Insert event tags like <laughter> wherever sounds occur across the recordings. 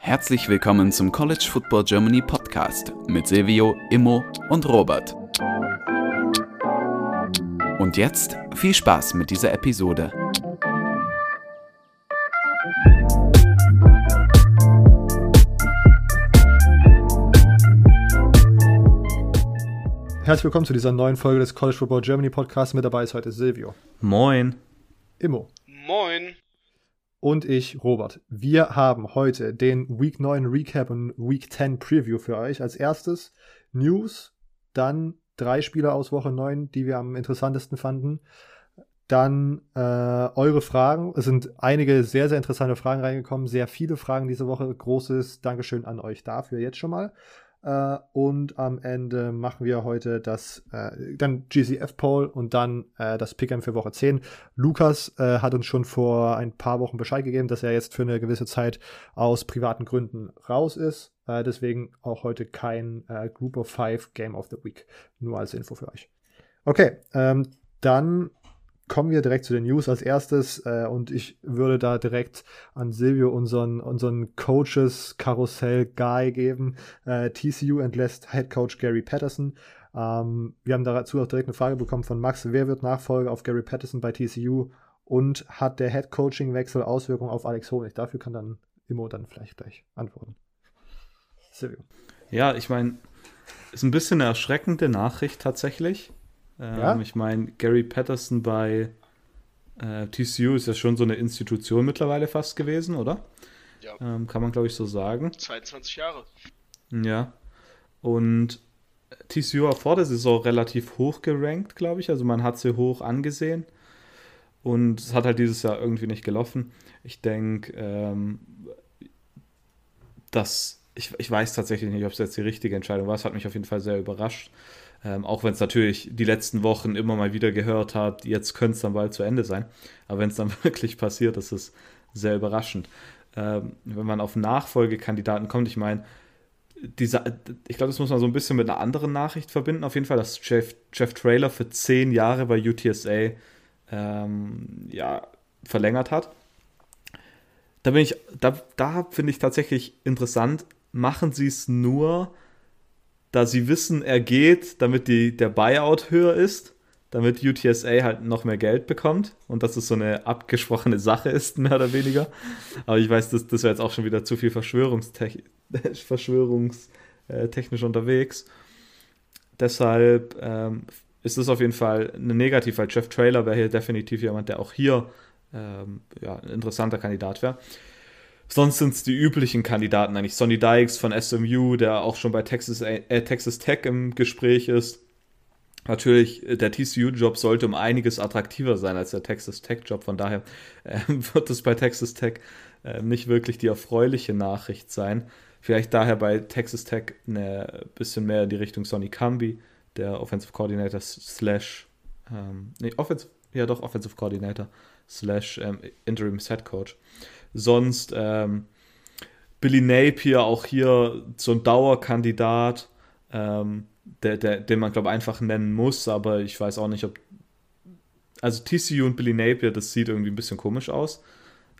Herzlich willkommen zum College Football Germany Podcast mit Silvio, Immo und Robert. Und jetzt viel Spaß mit dieser Episode. Herzlich willkommen zu dieser neuen Folge des College Football Germany Podcasts. Mit dabei ist heute Silvio. Moin. Immo. Und ich, Robert. Wir haben heute den Week 9 Recap und Week 10 Preview für euch. Als erstes News, dann drei Spieler aus Woche 9, die wir am interessantesten fanden. Dann äh, eure Fragen. Es sind einige sehr, sehr interessante Fragen reingekommen. Sehr viele Fragen diese Woche. Großes Dankeschön an euch dafür jetzt schon mal. Äh, und am Ende machen wir heute das, äh, dann GCF-Poll und dann äh, das Pick'em für Woche 10. Lukas äh, hat uns schon vor ein paar Wochen Bescheid gegeben, dass er jetzt für eine gewisse Zeit aus privaten Gründen raus ist. Äh, deswegen auch heute kein äh, Group of Five Game of the Week. Nur als Info für euch. Okay, ähm, dann kommen wir direkt zu den News als erstes äh, und ich würde da direkt an Silvio unseren, unseren Coaches-Karussell-Guy geben. Äh, TCU entlässt Head Coach Gary Patterson. Ähm, wir haben dazu auch direkt eine Frage bekommen von Max. Wer wird Nachfolger auf Gary Patterson bei TCU und hat der Head Coaching-Wechsel Auswirkungen auf Alex Honig? Dafür kann dann Immo dann vielleicht gleich antworten. Silvio. Ja, ich meine, ist ein bisschen eine erschreckende Nachricht tatsächlich. Ähm, ja? Ich meine, Gary Patterson bei äh, TCU ist ja schon so eine Institution mittlerweile fast gewesen, oder? Ja. Ähm, kann man, glaube ich, so sagen. 22 Jahre. Ja. Und TCU war vor der Saison relativ hoch gerankt, glaube ich. Also man hat sie hoch angesehen. Und es hat halt dieses Jahr irgendwie nicht gelaufen. Ich denke, ähm, dass ich, ich weiß tatsächlich nicht, ob es jetzt die richtige Entscheidung war. Es hat mich auf jeden Fall sehr überrascht. Ähm, auch wenn es natürlich die letzten Wochen immer mal wieder gehört hat, jetzt könnte es dann bald zu Ende sein. Aber wenn es dann <laughs> wirklich passiert, ist es sehr überraschend. Ähm, wenn man auf Nachfolgekandidaten kommt, ich meine, ich glaube, das muss man so ein bisschen mit einer anderen Nachricht verbinden. Auf jeden Fall, dass Jeff, Jeff Trailer für zehn Jahre bei UTSA ähm, ja, verlängert hat. Da bin ich, da, da finde ich tatsächlich interessant, machen sie es nur, da sie wissen, er geht, damit die, der Buyout höher ist, damit UTSA halt noch mehr Geld bekommt und dass es so eine abgesprochene Sache ist, <laughs> mehr oder weniger. Aber ich weiß, das, das wäre jetzt auch schon wieder zu viel Verschwörungstech <laughs> verschwörungstechnisch unterwegs. Deshalb ähm, ist es auf jeden Fall eine Negativ, weil Jeff Trailer wäre hier definitiv jemand, der auch hier ähm, ja, ein interessanter Kandidat wäre. Sonst sind es die üblichen Kandidaten eigentlich. Sonny Dykes von SMU, der auch schon bei Texas, äh, Texas Tech im Gespräch ist. Natürlich, äh, der TCU-Job sollte um einiges attraktiver sein als der Texas Tech-Job. Von daher äh, <laughs> wird es bei Texas Tech äh, nicht wirklich die erfreuliche Nachricht sein. Vielleicht daher bei Texas Tech ein bisschen mehr in die Richtung Sonny Camby, der Offensive Coordinator slash, ähm, nee, Offensive, ja doch, Offensive Coordinator slash ähm, Interim Head Coach. Sonst ähm, Billy Napier, auch hier so ein Dauerkandidat, ähm, der, der, den man, glaube ich, einfach nennen muss, aber ich weiß auch nicht, ob. Also TCU und Billy Napier, das sieht irgendwie ein bisschen komisch aus.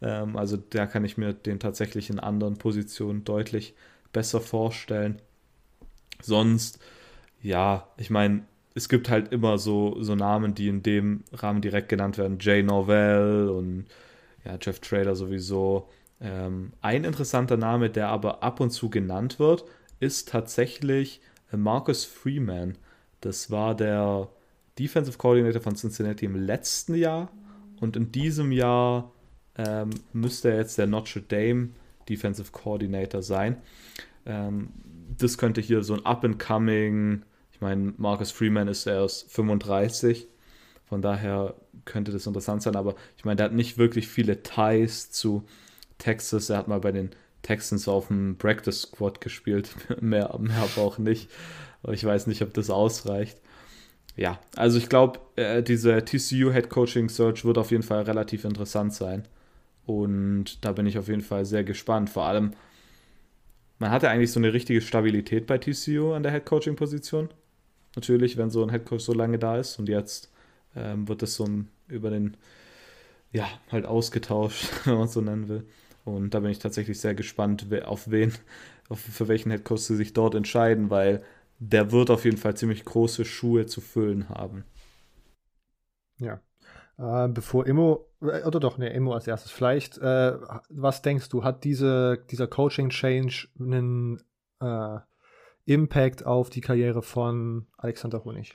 Ähm, also da kann ich mir den tatsächlich in anderen Positionen deutlich besser vorstellen. Sonst, ja, ich meine, es gibt halt immer so, so Namen, die in dem Rahmen direkt genannt werden. Jay Norvell und ja, Jeff Trader sowieso. Ähm, ein interessanter Name, der aber ab und zu genannt wird, ist tatsächlich äh, Marcus Freeman. Das war der Defensive Coordinator von Cincinnati im letzten Jahr und in diesem Jahr ähm, müsste er jetzt der Notre Dame Defensive Coordinator sein. Ähm, das könnte hier so ein Up-and-Coming, ich meine, Marcus Freeman ist erst 35, von daher könnte das interessant sein, aber ich meine, der hat nicht wirklich viele Ties zu Texas. Er hat mal bei den Texans auf dem Practice Squad gespielt, <laughs> mehr, mehr aber auch nicht. Aber ich weiß nicht, ob das ausreicht. Ja, also ich glaube, äh, diese TCU Head Coaching Search wird auf jeden Fall relativ interessant sein. Und da bin ich auf jeden Fall sehr gespannt. Vor allem, man hatte eigentlich so eine richtige Stabilität bei TCU an der Head Coaching Position. Natürlich, wenn so ein Head Coach so lange da ist und jetzt ähm, wird es so über den ja, halt ausgetauscht, <laughs> wenn man es so nennen will. Und da bin ich tatsächlich sehr gespannt, auf wen, auf, für welchen Headcoach sie sich dort entscheiden, weil der wird auf jeden Fall ziemlich große Schuhe zu füllen haben. Ja. Äh, bevor Immo, äh, oder doch, ne, Immo als erstes. Vielleicht, äh, was denkst du, hat diese, dieser Coaching-Change einen äh, Impact auf die Karriere von Alexander Honig?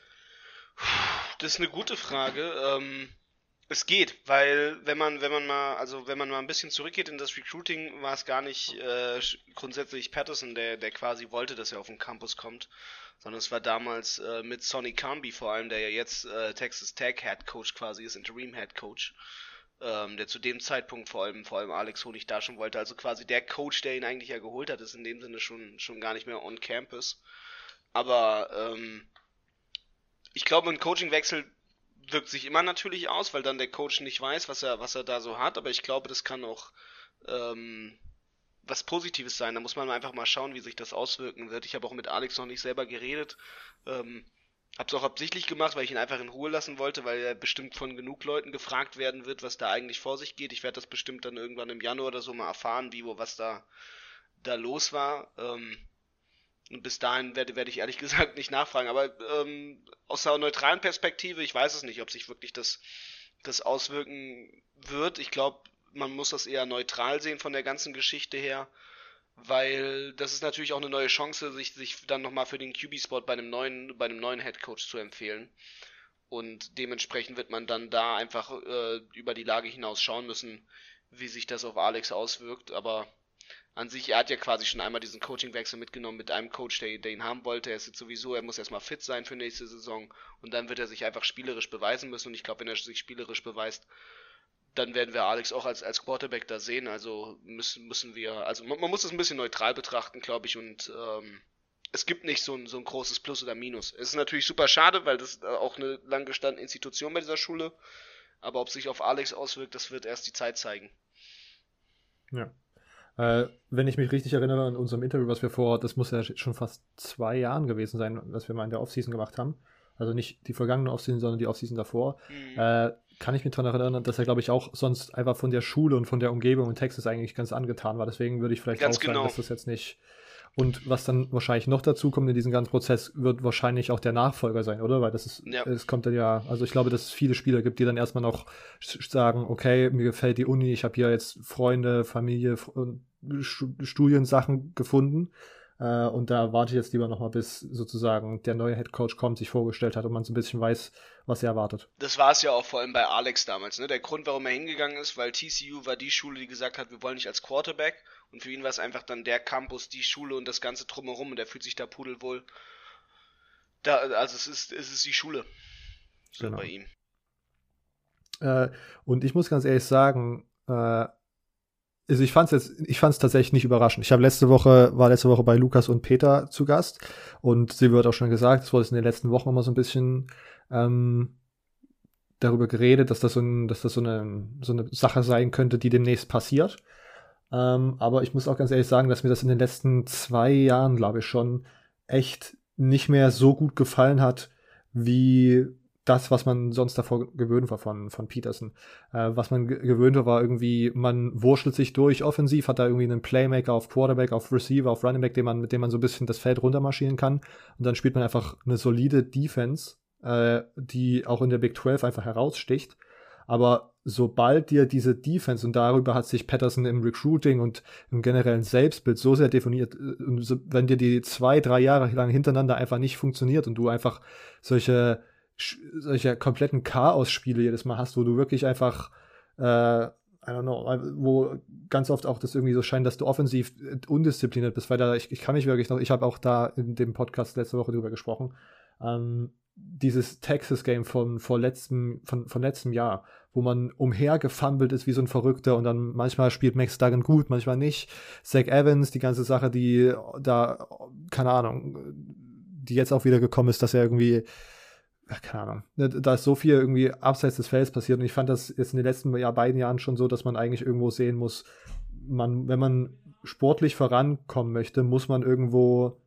Das ist eine gute Frage. Ähm, es geht, weil wenn man, wenn man mal, also wenn man mal ein bisschen zurückgeht in das Recruiting, war es gar nicht äh, grundsätzlich Patterson, der, der quasi wollte, dass er auf den Campus kommt, sondern es war damals äh, mit Sonny Camby vor allem, der ja jetzt äh, Texas Tech Head Coach quasi ist, Interim Head Coach, ähm, der zu dem Zeitpunkt vor allem, vor allem Alex Honig da schon wollte. Also quasi der Coach, der ihn eigentlich ja geholt hat, ist in dem Sinne schon, schon gar nicht mehr on Campus. Aber ähm, ich glaube, ein Coachingwechsel wirkt sich immer natürlich aus, weil dann der Coach nicht weiß, was er, was er da so hat, aber ich glaube, das kann auch ähm, was Positives sein. Da muss man einfach mal schauen, wie sich das auswirken wird. Ich habe auch mit Alex noch nicht selber geredet. Ähm, Hab's auch absichtlich gemacht, weil ich ihn einfach in Ruhe lassen wollte, weil er bestimmt von genug Leuten gefragt werden wird, was da eigentlich vor sich geht. Ich werde das bestimmt dann irgendwann im Januar oder so mal erfahren, wie, wo, was da, da los war. Ähm, und bis dahin werde, werde ich ehrlich <laughs> gesagt nicht nachfragen. Aber ähm, aus der neutralen Perspektive, ich weiß es nicht, ob sich wirklich das, das auswirken wird. Ich glaube, man muss das eher neutral sehen von der ganzen Geschichte her, weil das ist natürlich auch eine neue Chance, sich, sich dann nochmal für den QB-Spot bei einem neuen, bei einem neuen Headcoach zu empfehlen. Und dementsprechend wird man dann da einfach äh, über die Lage hinaus schauen müssen, wie sich das auf Alex auswirkt. Aber an sich, er hat ja quasi schon einmal diesen Coachingwechsel mitgenommen mit einem Coach, der, der, ihn haben wollte. Er ist jetzt sowieso, er muss erstmal fit sein für nächste Saison und dann wird er sich einfach spielerisch beweisen müssen. Und ich glaube, wenn er sich spielerisch beweist, dann werden wir Alex auch als, als Quarterback da sehen. Also müssen, müssen wir, also man, man muss es ein bisschen neutral betrachten, glaube ich, und ähm, es gibt nicht so ein, so ein großes Plus oder Minus. Es ist natürlich super schade, weil das auch eine lang gestandene Institution bei dieser Schule. Aber ob sich auf Alex auswirkt, das wird erst die Zeit zeigen. Ja. Äh, wenn ich mich richtig erinnere an unserem Interview, was wir vor, das muss ja schon fast zwei Jahren gewesen sein, was wir mal in der Offseason gemacht haben. Also nicht die vergangene Offseason, sondern die Offseason davor. Mhm. Äh, kann ich mich daran erinnern, dass er, glaube ich, auch sonst einfach von der Schule und von der Umgebung in Texas eigentlich ganz angetan war. Deswegen würde ich vielleicht ganz auch sagen, genau. dass das jetzt nicht. Und was dann wahrscheinlich noch dazu kommt in diesem ganzen Prozess, wird wahrscheinlich auch der Nachfolger sein, oder? Weil das ist, ja. es kommt dann ja, also ich glaube, dass es viele Spieler gibt, die dann erstmal noch sagen, okay, mir gefällt die Uni, ich habe hier jetzt Freunde, Familie, und Studiensachen gefunden. Äh, und da warte ich jetzt lieber nochmal, bis sozusagen der neue Head Coach kommt, sich vorgestellt hat und man so ein bisschen weiß, was er erwartet. Das war es ja auch vor allem bei Alex damals. Ne? Der Grund, warum er hingegangen ist, weil TCU war die Schule, die gesagt hat, wir wollen nicht als Quarterback. Und für ihn war es einfach dann der Campus, die Schule und das Ganze drumherum. Und er fühlt sich da pudelwohl. Da, also es ist, es ist die Schule. So genau. bei ihm. Äh, und ich muss ganz ehrlich sagen, äh, also ich fand es jetzt, ich fand es tatsächlich nicht überraschend. Ich habe letzte Woche, war letzte Woche bei Lukas und Peter zu Gast und sie wird auch schon gesagt, es wurde in den letzten Wochen immer so ein bisschen ähm, darüber geredet, dass das so, ein, dass das so eine, so eine Sache sein könnte, die demnächst passiert. Ähm, aber ich muss auch ganz ehrlich sagen, dass mir das in den letzten zwei Jahren, glaube ich, schon echt nicht mehr so gut gefallen hat, wie das, was man sonst davor gewöhnt war von, von Peterson. Äh, was man gewöhnt war, war irgendwie, man wurschtelt sich durch offensiv, hat da irgendwie einen Playmaker auf Quarterback, auf Receiver, auf Running Back, den man, mit dem man so ein bisschen das Feld runtermarschieren kann. Und dann spielt man einfach eine solide Defense, äh, die auch in der Big 12 einfach heraussticht. Aber sobald dir diese Defense, und darüber hat sich Patterson im Recruiting und im generellen Selbstbild so sehr definiert, äh, wenn dir die zwei, drei Jahre lang hintereinander einfach nicht funktioniert und du einfach solche solche kompletten Chaos-Spiele jedes Mal hast, wo du wirklich einfach, äh, I don't know, wo ganz oft auch das irgendwie so scheint, dass du offensiv undiszipliniert bist, weil da, ich, ich kann mich wirklich noch, ich habe auch da in dem Podcast letzte Woche drüber gesprochen, ähm, dieses Texas-Game von, von, von letztem Jahr, wo man umhergefummelt ist wie so ein Verrückter und dann manchmal spielt Max Duggan gut, manchmal nicht. Zach Evans, die ganze Sache, die da, keine Ahnung, die jetzt auch wieder gekommen ist, dass er irgendwie keine Ahnung, ne, da ist so viel irgendwie abseits des Felds passiert und ich fand das jetzt in den letzten Jahr, beiden Jahren schon so, dass man eigentlich irgendwo sehen muss, man, wenn man sportlich vorankommen möchte, muss man irgendwo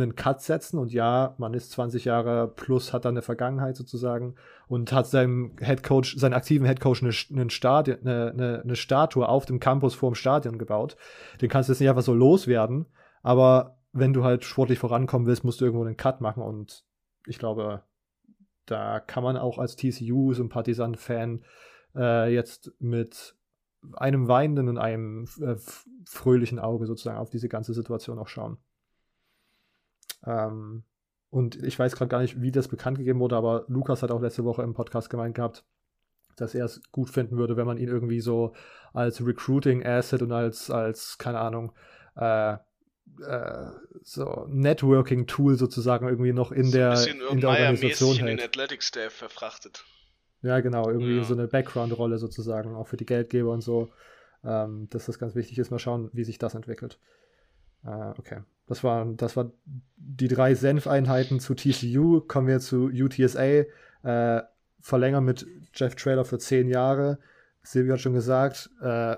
einen Cut setzen und ja, man ist 20 Jahre plus, hat dann eine Vergangenheit sozusagen und hat seinem Headcoach, seinen aktiven Headcoach eine, eine, Stadion, eine, eine, eine Statue auf dem Campus vor dem Stadion gebaut. Den kannst du jetzt nicht einfach so loswerden, aber wenn du halt sportlich vorankommen willst, musst du irgendwo einen Cut machen und ich glaube, da kann man auch als TCU-Sympathisant-Fan äh, jetzt mit einem weinenden und einem äh, fröhlichen Auge sozusagen auf diese ganze Situation auch schauen. Ähm, und ich weiß gerade gar nicht, wie das bekannt gegeben wurde, aber Lukas hat auch letzte Woche im Podcast gemeint gehabt, dass er es gut finden würde, wenn man ihn irgendwie so als Recruiting Asset und als, als keine Ahnung, äh, äh, so Networking Tool sozusagen irgendwie noch in so der, in der Organisation hält. in den Athletic Staff verfrachtet. Ja, genau, irgendwie ja. so eine Background-Rolle sozusagen, auch für die Geldgeber und so. Ähm, dass das ganz wichtig ist. Mal schauen, wie sich das entwickelt. Äh, okay. Das waren, das war die drei Senfeinheiten zu TCU. Kommen wir zu UTSA. Äh, verlängern mit Jeff Trailer für zehn Jahre. Silvia hat schon gesagt, äh,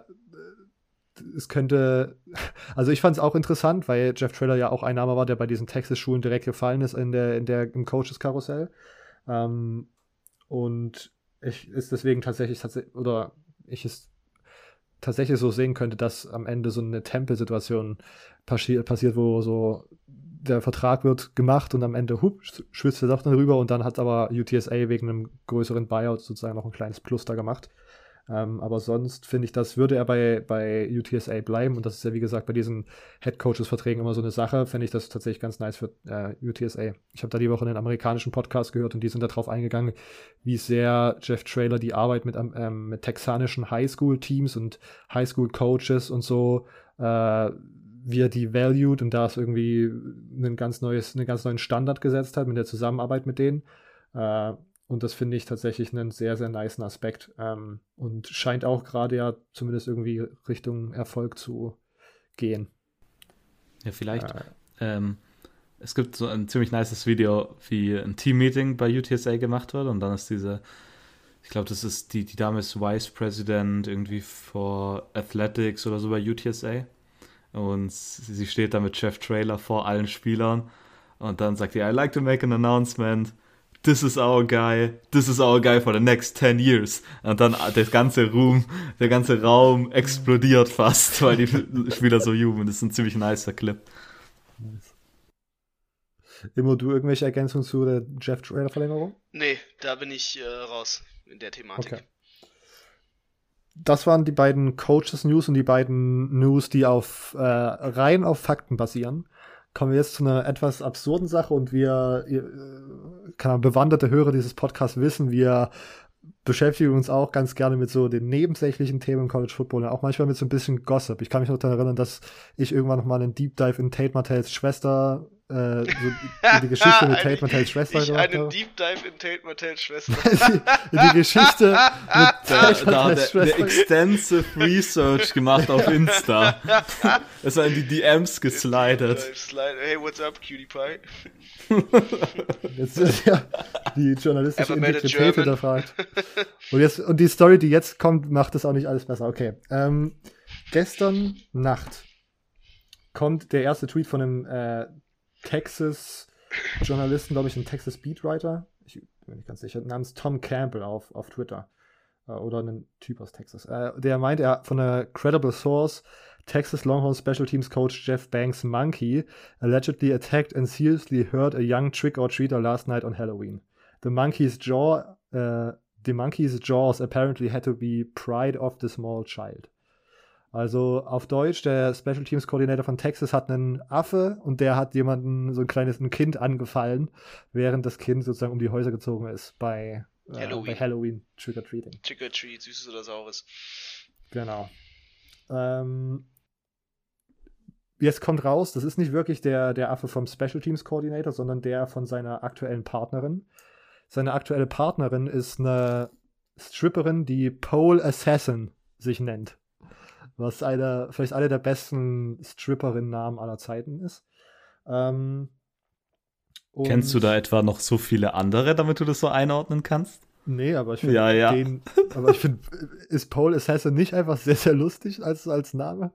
es könnte, <laughs> also ich fand es auch interessant, weil Jeff Trailer ja auch ein Name war, der bei diesen Texas-Schulen direkt gefallen ist in der, in der, im Coaches-Karussell. Ähm, und ich ist deswegen tatsächlich, oder ich es tatsächlich so sehen könnte, dass am Ende so eine Tempelsituation passi passiert, wo so der Vertrag wird gemacht und am Ende hup, schwitzt er doch dann rüber und dann hat aber UTSA wegen einem größeren Buyout sozusagen noch ein kleines Plus da gemacht. Ähm, aber sonst finde ich, das würde er bei, bei UTSA bleiben. Und das ist ja, wie gesagt, bei diesen Head Coaches-Verträgen immer so eine Sache. Finde ich das tatsächlich ganz nice für äh, UTSA. Ich habe da die Woche einen amerikanischen Podcast gehört und die sind darauf eingegangen, wie sehr Jeff Trailer die Arbeit mit, ähm, mit texanischen Highschool-Teams und Highschool-Coaches und so, äh, wie er die valued und da ist irgendwie ein ganz neues, einen ganz neuen Standard gesetzt hat mit der Zusammenarbeit mit denen. Äh, und das finde ich tatsächlich einen sehr, sehr niceen Aspekt. Ähm, und scheint auch gerade ja zumindest irgendwie Richtung Erfolg zu gehen. Ja, vielleicht. Äh, ähm, es gibt so ein ziemlich nices Video, wie ein Team-Meeting bei UTSA gemacht wird. Und dann ist diese, ich glaube, das ist die, die Dame ist Vice President irgendwie for Athletics oder so bei UTSA. Und sie steht da mit Jeff Trailer vor allen Spielern. Und dann sagt sie, I like to make an announcement this is our guy, this is our guy for the next 10 years. Und dann der ganze Room, der ganze Raum explodiert fast, weil die Spieler so jubeln. Das ist ein ziemlich nicer Clip. Immer du irgendwelche Ergänzungen zu der Jeff Trailer Verlängerung? Nee, da bin ich äh, raus in der Thematik. Okay. Das waren die beiden Coaches News und die beiden News, die auf äh, rein auf Fakten basieren kommen wir jetzt zu einer etwas absurden Sache und wir, ihr, kann bewanderte Hörer dieses Podcasts wissen, wir beschäftigen uns auch ganz gerne mit so den nebensächlichen Themen im College Football und auch manchmal mit so ein bisschen Gossip. Ich kann mich noch daran erinnern, dass ich irgendwann noch mal einen Deep Dive in Tate Martells Schwester äh, so die <laughs> Geschichte mit Tate Martells Schwester ich gemacht einen Deep Dive in Tate Martells Schwester. <laughs> die, die, Geschichte mit <laughs> Tate da, Martells Schwester. Der extensive Research gemacht auf Insta. Es war in die DMs geslidet. Hey, what's up, Cutie Pie? Jetzt ist ja die journalistische Integrität hinterfragt. Und, jetzt, und die Story, die jetzt kommt, macht das auch nicht alles besser. Okay. Ähm, gestern Nacht kommt der erste Tweet von einem äh, Texas-Journalisten, glaube ich, ein Texas-Beatwriter, ich bin nicht ganz sicher, namens Tom Campbell auf, auf Twitter. Äh, oder ein Typ aus Texas. Äh, der meint, er von einer Credible Source, Texas Longhorn Special Teams Coach Jeff Banks' monkey allegedly attacked and seriously hurt a young trick-or-treater last night on Halloween. The monkey's jaw, uh, the monkey's jaws apparently had to be pried off the small child. Also auf Deutsch, der Special Teams Koordinator von Texas hat einen Affe und der hat jemanden, so ein kleines ein Kind angefallen, während das Kind sozusagen um die Häuser gezogen ist bei äh, Halloween, bei Halloween Trick or Treating. Trick or Treat, süßes oder saures. Genau. Ähm, jetzt kommt raus, das ist nicht wirklich der, der Affe vom Special Teams Coordinator, sondern der von seiner aktuellen Partnerin. Seine aktuelle Partnerin ist eine Stripperin, die Pole Assassin sich nennt was eine, vielleicht eine der besten Stripperinnen-Namen aller Zeiten ist. Ähm, Kennst du da etwa noch so viele andere, damit du das so einordnen kannst? Nee, aber ich finde ja, ja. den, aber ich finde, ist Pole Assassin nicht einfach sehr, sehr lustig als, als Name?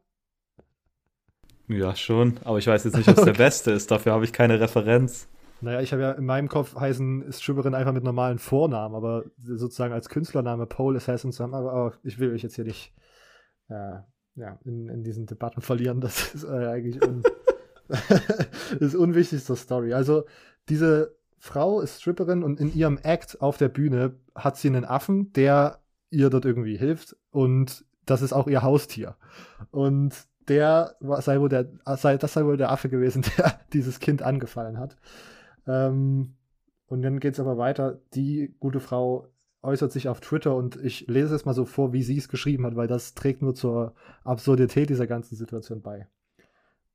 Ja, schon, aber ich weiß jetzt nicht, ob es der <laughs> beste ist. Dafür habe ich keine Referenz. Naja, ich habe ja in meinem Kopf heißen Stripperin einfach mit normalen Vornamen, aber sozusagen als Künstlername Pole Assassin zu haben, aber oh, ich will euch jetzt hier nicht äh, ja, in, in diesen Debatten <laughs> verlieren. Das ist äh, eigentlich un <laughs> das unwichtigste Story. Also, diese Frau ist Stripperin und in ihrem Act auf der Bühne hat sie einen Affen, der ihr dort irgendwie hilft und das ist auch ihr Haustier. Und der sei wohl der, sei, das sei wohl der Affe gewesen, <laughs> der dieses Kind angefallen hat. Ähm, und dann geht es aber weiter. Die gute Frau äußert sich auf Twitter und ich lese es mal so vor, wie sie es geschrieben hat, weil das trägt nur zur Absurdität dieser ganzen Situation bei.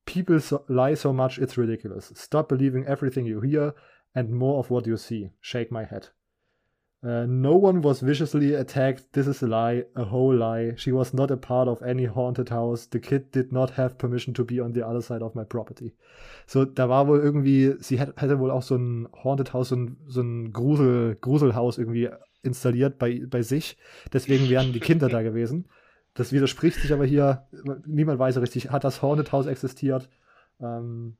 People so, lie so much it's ridiculous. Stop believing everything you hear and more of what you see. Shake my head. Uh, no one was viciously attacked. This is a lie, a whole lie. She was not a part of any haunted house. The kid did not have permission to be on the other side of my property. So, da war wohl irgendwie, sie hätte, wohl auch so ein Haunted House, so ein, so ein Grusel, Gruselhaus irgendwie installiert bei, bei sich. Deswegen wären die Kinder da gewesen. Das widerspricht sich aber hier. Niemand weiß richtig, hat das Haunted House existiert? Ähm,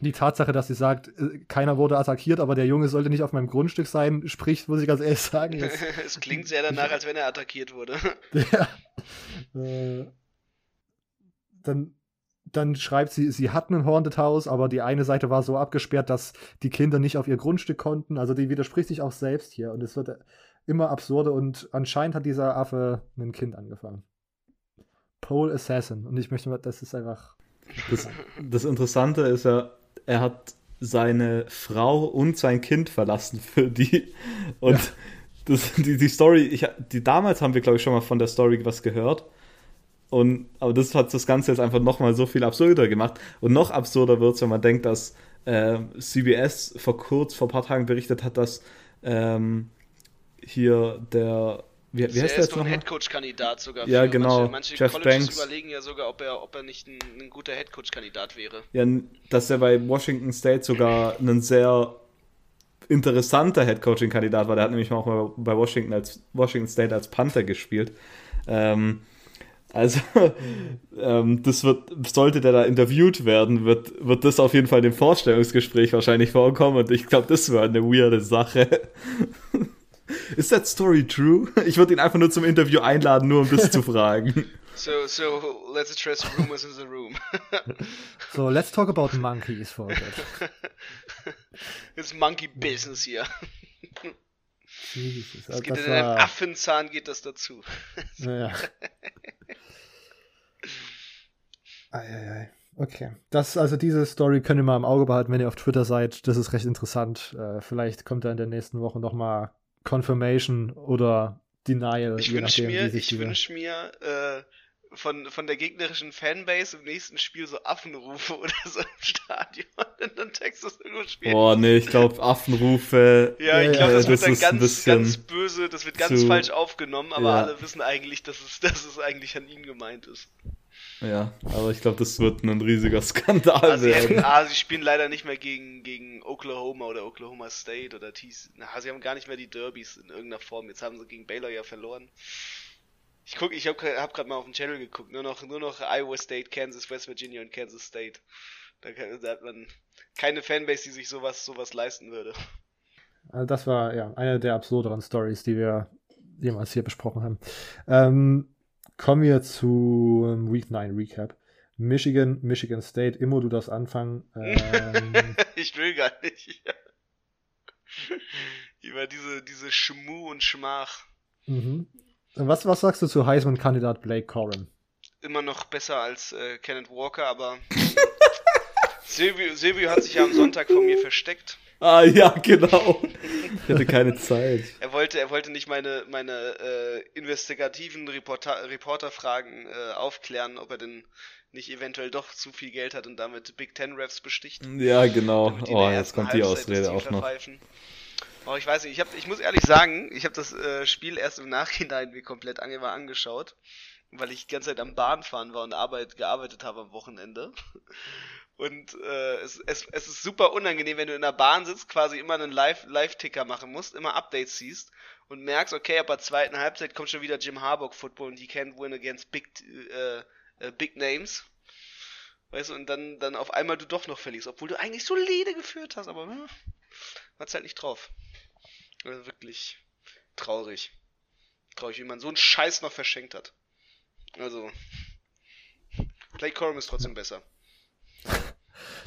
die Tatsache, dass sie sagt, äh, keiner wurde attackiert, aber der Junge sollte nicht auf meinem Grundstück sein, spricht, muss ich ganz ehrlich sagen. <laughs> es klingt sehr danach, als wenn er attackiert wurde. <laughs> ja. Äh, dann, dann schreibt sie, sie hatten ein Haunted House, aber die eine Seite war so abgesperrt, dass die Kinder nicht auf ihr Grundstück konnten. Also die widerspricht sich auch selbst hier und es wird immer absurder und anscheinend hat dieser Affe ein Kind angefangen. Pole Assassin und ich möchte, das ist einfach. Das, das Interessante ist ja, er hat seine Frau und sein Kind verlassen für die. Und ja. das, die, die Story, ich, die damals haben wir, glaube ich, schon mal von der Story was gehört. Und, aber das hat das Ganze jetzt einfach nochmal so viel absurder gemacht. Und noch absurder wird es, wenn man denkt, dass äh, CBS vor kurz, vor ein paar Tagen berichtet hat, dass ähm, hier der wie, wie heißt der doch ein Headcoach-Kandidat sogar. Ja, genau. Manche, manche Jeff Colleges Banks. überlegen ja sogar, ob er, ob er nicht ein, ein guter Headcoach-Kandidat wäre. Ja, dass er bei Washington State sogar ein sehr interessanter Headcoaching-Kandidat war. Der hat nämlich auch mal bei Washington, als, Washington State als Panther gespielt. Ähm, also, ähm, das wird, sollte der da interviewt werden, wird, wird das auf jeden Fall in dem Vorstellungsgespräch wahrscheinlich vorkommen und ich glaube, das wäre eine weirde Sache. <laughs> Ist that story true? Ich würde ihn einfach nur zum Interview einladen, nur um das zu fragen. <laughs> So, so let's address rumors in the room. <laughs> so, let's talk about monkeys for a bit. It's monkey business hier. Jesus, es geht in einem Affenzahn geht das dazu. Naja. Eieiei. Okay. Das, also diese Story könnt ihr mal im Auge behalten, wenn ihr auf Twitter seid. Das ist recht interessant. Äh, vielleicht kommt da in der nächsten Woche noch mal Confirmation oder Denial. Ich wünsche mir, ich wünsch mir äh, von, von der gegnerischen Fanbase im nächsten Spiel so Affenrufe <laughs> oder so im Stadion <laughs> und dann Texas irgendwo spielen. Boah, nee, ich glaube Affenrufe. ja, ich glaube, das, äh, das, wird dann ganz, ganz böse, das wird ganz falsch aufgenommen, aber ja. alle wissen eigentlich, dass es, <laughs> dass es eigentlich an ihn gemeint ist. Ja, aber ich glaube, das wird ein riesiger Skandal also werden. <laughs> ah, sie spielen leider nicht mehr gegen, gegen Oklahoma oder Oklahoma State oder TC. Na, sie haben gar nicht mehr die Derbys in irgendeiner Form. Jetzt haben sie gegen Baylor ja verloren. Ich guck, ich habe hab gerade mal auf den Channel geguckt. Nur noch, nur noch Iowa State, Kansas, West Virginia und Kansas State. Da, da hat man keine Fanbase, die sich sowas, sowas leisten würde. Also das war ja eine der absurderen Stories, die wir jemals hier besprochen haben. Ähm, Kommen wir zu Week 9 Recap. Michigan, Michigan State, immer du das anfangen. Ähm, <laughs> ich will gar nicht. <laughs> Über diese, diese Schmu und Schmach. Mhm. Was, was sagst du zu Heisman-Kandidat Blake Corin? Immer noch besser als äh, Kenneth Walker, aber <laughs> Silvio, Silvio hat sich ja am Sonntag von mir versteckt. Ah ja, genau. Ich hatte keine Zeit. er wollte, er wollte nicht meine, meine äh, investigativen Reporter, Reporterfragen äh, aufklären, ob er denn nicht eventuell doch zu viel Geld hat und damit Big Ten Refs besticht. Ja, genau. Oh, jetzt kommt die Ausrede auch noch. Oh, ich weiß nicht, ich, hab, ich muss ehrlich sagen, ich habe das äh, Spiel erst im Nachhinein wie komplett ange angeschaut, weil ich die ganze Zeit am Bahnfahren war und Arbeit gearbeitet habe am Wochenende. Und äh, es, es, es ist super unangenehm, wenn du in der Bahn sitzt, quasi immer einen Live-Ticker Live machen musst, immer Updates siehst und merkst, okay, ab der zweiten Halbzeit kommt schon wieder Jim Harbaugh Football und he can't win against big, äh, äh, big names. Weißt du, und dann, dann auf einmal du doch noch verlierst, obwohl du eigentlich solide geführt hast, aber hm, hat's halt nicht drauf. Also wirklich traurig. Traurig, wie man so einen Scheiß noch verschenkt hat. Also, Play Corum ist trotzdem besser.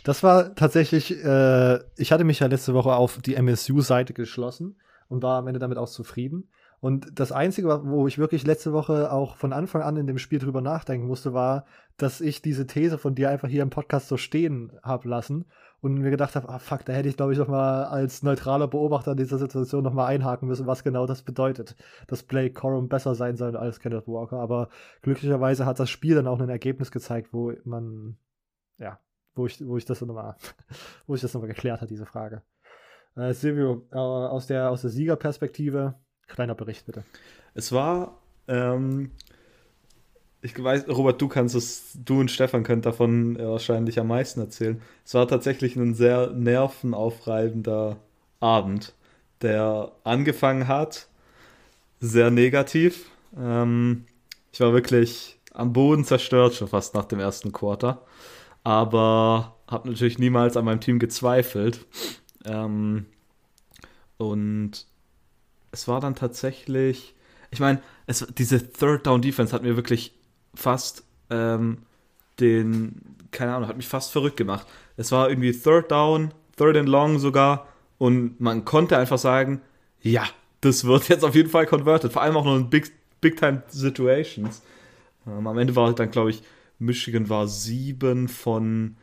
Das war tatsächlich, äh, ich hatte mich ja letzte Woche auf die MSU-Seite geschlossen und war am Ende damit auch zufrieden. Und das Einzige, wo ich wirklich letzte Woche auch von Anfang an in dem Spiel drüber nachdenken musste, war, dass ich diese These von dir einfach hier im Podcast so stehen habe lassen und mir gedacht habe, ah fuck, da hätte ich glaube ich noch mal als neutraler Beobachter in dieser Situation noch mal einhaken müssen, was genau das bedeutet, dass Blake Corum besser sein soll als Kenneth Walker. Aber glücklicherweise hat das Spiel dann auch ein Ergebnis gezeigt, wo man, ja, wo ich, wo ich das nochmal, <laughs> wo ich das nochmal geklärt hat, diese Frage. Äh, Silvio, äh, aus der, aus der Siegerperspektive, Kleiner Bericht, bitte. Es war, ähm, ich weiß, Robert, du kannst es, du und Stefan könnt davon wahrscheinlich am meisten erzählen. Es war tatsächlich ein sehr nervenaufreibender Abend, der angefangen hat, sehr negativ. Ähm, ich war wirklich am Boden zerstört schon fast nach dem ersten Quarter, aber habe natürlich niemals an meinem Team gezweifelt. Ähm, und es war dann tatsächlich, ich meine, diese Third Down Defense hat mir wirklich fast ähm, den, keine Ahnung, hat mich fast verrückt gemacht. Es war irgendwie Third Down, Third and Long sogar und man konnte einfach sagen, ja, das wird jetzt auf jeden Fall converted. Vor allem auch noch in Big, Big Time Situations. Ähm, am Ende war dann, glaube ich, Michigan war 7 von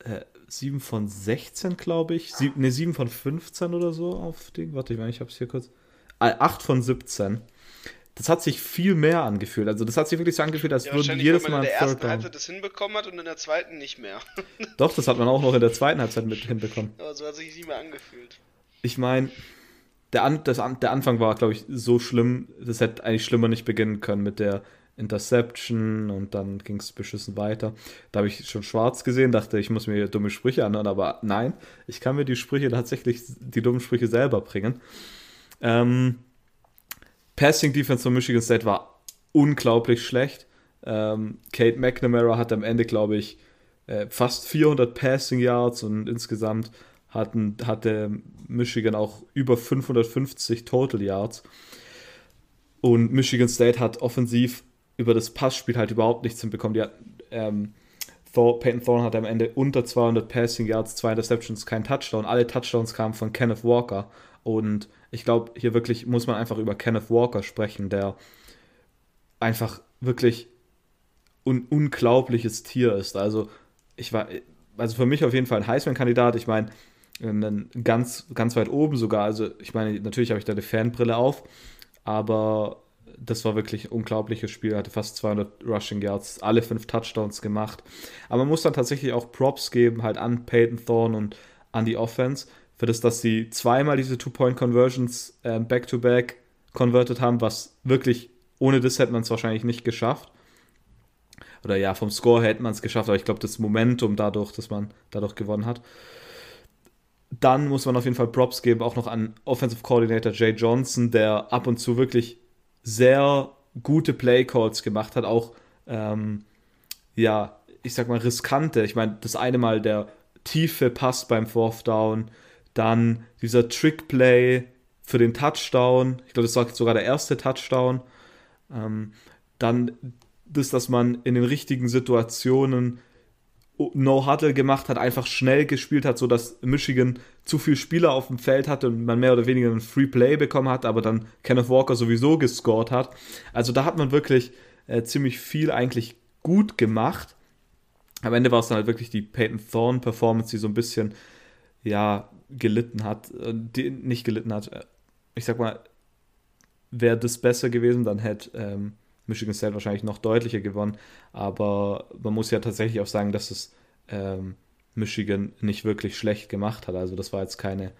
äh, 7 von 16, glaube ich. Sieb, ne, 7 von 15 oder so auf Ding. Warte, ich meine, ich habe es hier kurz. 8 von 17. Das hat sich viel mehr angefühlt. Also das hat sich wirklich so angefühlt, als ja, würden jedes Mal in der ersten Halbzeit das hinbekommen hat und in der zweiten nicht mehr. <laughs> Doch, das hat man auch noch in der zweiten Halbzeit mit hinbekommen. Aber so hat sich nicht mehr angefühlt. Ich meine, der, An das An der Anfang war, glaube ich, so schlimm, das hätte eigentlich schlimmer nicht beginnen können mit der Interception und dann ging es beschissen weiter. Da habe ich schon schwarz gesehen, dachte, ich muss mir dumme Sprüche anhören, aber nein, ich kann mir die Sprüche tatsächlich, die dummen Sprüche selber bringen. Ähm, Passing Defense von Michigan State war unglaublich schlecht. Ähm, Kate McNamara hat am Ende, glaube ich, äh, fast 400 Passing Yards und insgesamt hatten, hatte Michigan auch über 550 Total Yards. Und Michigan State hat offensiv über das Passspiel halt überhaupt nichts hinbekommen. Die hat, ähm, Thor, Peyton Thorne hat am Ende unter 200 Passing Yards, zwei Interceptions, kein Touchdown. Alle Touchdowns kamen von Kenneth Walker. Und ich glaube, hier wirklich muss man einfach über Kenneth Walker sprechen, der einfach wirklich ein unglaubliches Tier ist. Also, ich war, also für mich auf jeden Fall ein Heisman-Kandidat. Ich meine, ganz, ganz weit oben sogar. Also, ich meine, natürlich habe ich da eine Fanbrille auf, aber das war wirklich ein unglaubliches Spiel. Er hatte fast 200 Rushing Yards, alle fünf Touchdowns gemacht. Aber man muss dann tatsächlich auch Props geben, halt an Peyton Thorne und an die Offense für das, dass sie zweimal diese Two-Point-Conversions äh, back-to-back converted haben, was wirklich, ohne das hätte man es wahrscheinlich nicht geschafft. Oder ja, vom Score hätte man es geschafft, aber ich glaube, das Momentum dadurch, dass man dadurch gewonnen hat. Dann muss man auf jeden Fall Props geben, auch noch an Offensive Coordinator Jay Johnson, der ab und zu wirklich sehr gute Play Calls gemacht hat, auch ähm, ja, ich sag mal riskante. Ich meine, das eine Mal der tiefe Pass beim Fourth Down, dann dieser Trick-Play für den Touchdown. Ich glaube, das war sogar der erste Touchdown. Ähm, dann das, dass man in den richtigen Situationen No-Huddle gemacht hat, einfach schnell gespielt hat, sodass Michigan zu viele Spieler auf dem Feld hatte und man mehr oder weniger einen Free Play bekommen hat, aber dann Kenneth Walker sowieso gescored hat. Also da hat man wirklich äh, ziemlich viel eigentlich gut gemacht. Am Ende war es dann halt wirklich die Peyton Thorne Performance, die so ein bisschen ja, gelitten hat, die nicht gelitten hat. Ich sag mal, wäre das besser gewesen, dann hätte ähm, Michigan State wahrscheinlich noch deutlicher gewonnen. Aber man muss ja tatsächlich auch sagen, dass es ähm, Michigan nicht wirklich schlecht gemacht hat. Also das war jetzt keine,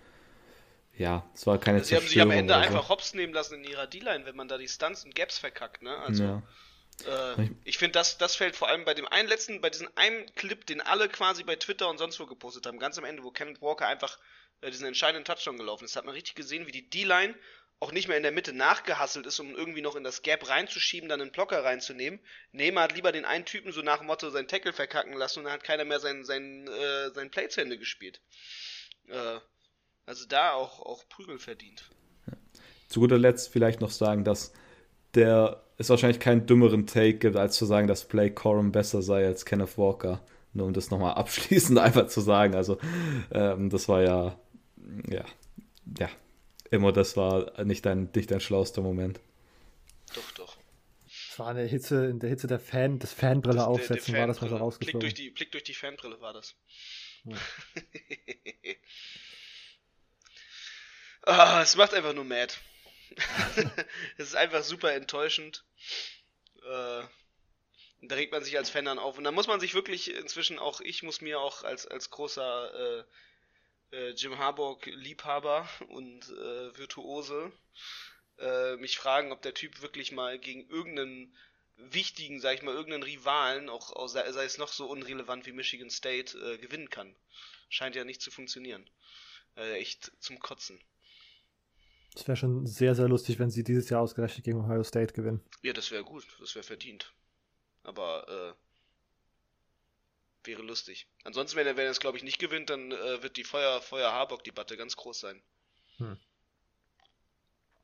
ja, es war keine also Sie haben sich am Ende einfach hops nehmen lassen in ihrer D-Line, wenn man da die Stunts und Gaps verkackt, ne? Also ja. Äh, ich finde, das, das fällt vor allem bei dem einen letzten, bei diesem einen Clip, den alle quasi bei Twitter und sonst wo gepostet haben, ganz am Ende, wo Kenneth Walker einfach äh, diesen entscheidenden Touchdown gelaufen ist, hat man richtig gesehen, wie die D-Line auch nicht mehr in der Mitte nachgehasselt ist, um irgendwie noch in das Gap reinzuschieben, dann einen Blocker reinzunehmen. Neymar hat lieber den einen Typen so nach dem Motto seinen Tackle verkacken lassen und dann hat keiner mehr sein, sein, äh, sein Play zu Ende gespielt. Äh, also da auch, auch Prügel verdient. Zu guter Letzt vielleicht noch sagen, dass der es wahrscheinlich keinen dümmeren Take gibt, als zu sagen, dass Blake Corum besser sei als Kenneth Walker. Nur um das nochmal <laughs> abschließend einfach zu sagen. Also, ähm, das war ja, ja, ja, immer das war nicht dein, nicht dein schlauster Moment. Doch, doch. Es war in der Hitze, in der Hitze der Fan, des Fanbrille das, aufsetzen, der, der war das mal so rausgeflogen. Blick durch, die, Blick durch die Fanbrille war das. Ja. oh, <laughs> es macht einfach nur mad. <laughs> es ist einfach super enttäuschend. Äh, da regt man sich als Fan dann auf. Und da muss man sich wirklich inzwischen auch, ich muss mir auch als, als großer äh, äh, Jim Harbaugh-Liebhaber und äh, Virtuose äh, mich fragen, ob der Typ wirklich mal gegen irgendeinen wichtigen, sag ich mal, irgendeinen Rivalen, auch, auch sei, sei, es noch so unrelevant wie Michigan State, äh, gewinnen kann. Scheint ja nicht zu funktionieren. Äh, echt zum Kotzen. Es wäre schon sehr, sehr lustig, wenn sie dieses Jahr ausgerechnet gegen Ohio State gewinnen. Ja, das wäre gut. Das wäre verdient. Aber äh, wäre lustig. Ansonsten, wenn er, wenn er es, glaube ich, nicht gewinnt, dann äh, wird die Feuer-Harbock-Debatte ganz groß sein. Hm.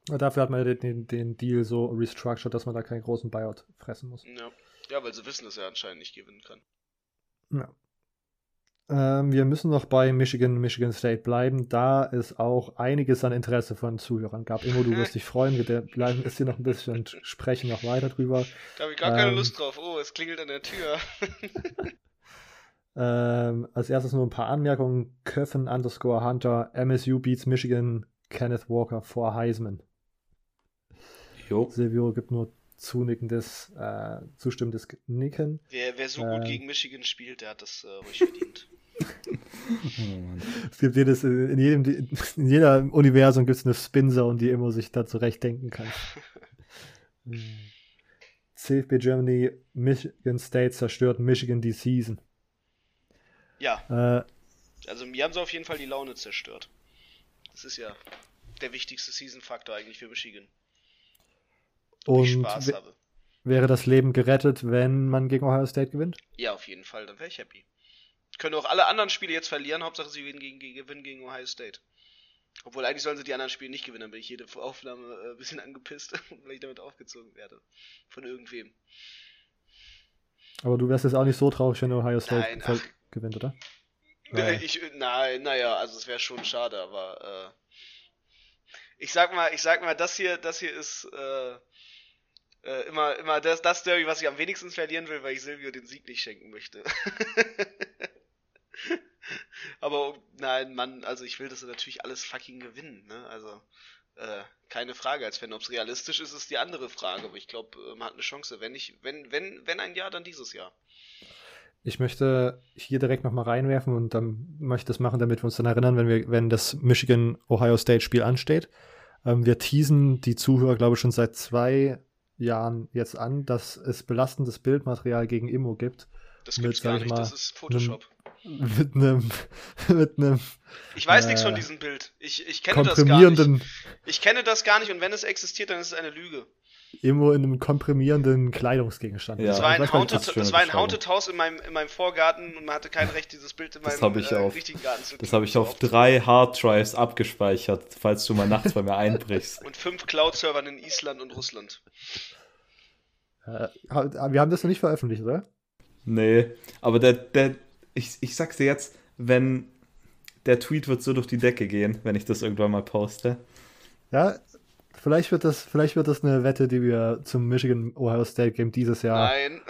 Dafür hat man den, den, den, Deal so restructured, dass man da keinen großen Buyout fressen muss. Ja. ja, weil sie wissen, dass er anscheinend nicht gewinnen kann. Ja. Ähm, wir müssen noch bei Michigan, Michigan State bleiben, da es auch einiges an Interesse von Zuhörern gab. Immer du wirst <laughs> dich freuen, wir bleiben ist hier noch ein bisschen und sprechen noch weiter drüber. Da habe ich gar ähm, keine Lust drauf. Oh, es klingelt an der Tür. <laughs> ähm, als erstes nur ein paar Anmerkungen. Köffen underscore Hunter, MSU beats Michigan, Kenneth Walker vor Heisman. Jo. Silvio gibt nur zunickendes, äh, zustimmendes Nicken. Wer, wer so gut ähm, gegen Michigan spielt, der hat das äh, ruhig verdient. <laughs> Oh es gibt jedes, in jedem, in jeder Universum gibt es eine Spin-Zone, die immer sich da zurechtdenken kann. <laughs> CFB Germany, Michigan State zerstört Michigan die Season. Ja. Äh, also mir haben sie auf jeden Fall die Laune zerstört. Das ist ja der wichtigste Season-Faktor eigentlich für Michigan. Und ich Spaß habe. Wäre das Leben gerettet, wenn man gegen Ohio State gewinnt? Ja, auf jeden Fall, dann wäre ich happy. Können auch alle anderen Spiele jetzt verlieren, Hauptsache sie gewinnen gegen, gewinnen gegen Ohio State. Obwohl eigentlich sollen sie die anderen Spiele nicht gewinnen, dann bin ich jede Aufnahme äh, ein bisschen angepisst, <laughs> weil ich damit aufgezogen werde. Von irgendwem. Aber du wärst jetzt auch nicht so traurig, wenn Ohio State nein, gewinnt, oder? Nein, ich, nein naja, also es wäre schon schade, aber äh, ich sag mal, ich sag mal, das hier, das hier ist äh, äh, immer, immer das, das Derby, was ich am wenigsten verlieren will, weil ich Silvio den Sieg nicht schenken möchte. <laughs> Aber nein, Mann, also ich will das natürlich alles fucking gewinnen, ne? Also, äh, keine Frage als Fan. Ob es realistisch ist, ist die andere Frage. Aber ich glaube, äh, man hat eine Chance. Wenn nicht, wenn, wenn, wenn ein Jahr, dann dieses Jahr. Ich möchte hier direkt nochmal reinwerfen und dann möchte ich das machen, damit wir uns dann erinnern, wenn wir, wenn das Michigan-Ohio State-Spiel ansteht. Ähm, wir teasen die Zuhörer, glaube ich, schon seit zwei Jahren jetzt an, dass es belastendes Bildmaterial gegen Immo gibt. Das gibt's mit, gar nicht, mal, das ist Photoshop. <laughs> mit einem <laughs> mit einem Ich weiß äh, nichts von diesem Bild. Ich, ich kenne das gar nicht. Ich kenne das gar nicht und wenn es existiert, dann ist es eine Lüge. Irgendwo in einem komprimierenden Kleidungsgegenstand. Ja. Das war ein, Haunted, das war ein Haunted House in meinem, in meinem Vorgarten und man hatte kein Recht, dieses Bild in meinem äh, auf, richtigen Garten zu Das habe ich auf drei Harddrives abgespeichert, falls du mal nachts bei mir einbrichst. <laughs> Und fünf Cloud-Servern in Island und Russland. Äh, wir haben das noch nicht veröffentlicht, oder? Nee, aber der, der, ich, ich sag's dir jetzt, wenn der Tweet wird so durch die Decke gehen, wenn ich das irgendwann mal poste. Ja, vielleicht wird das, vielleicht wird das eine Wette, die wir zum Michigan Ohio State Game dieses Jahr. Nein.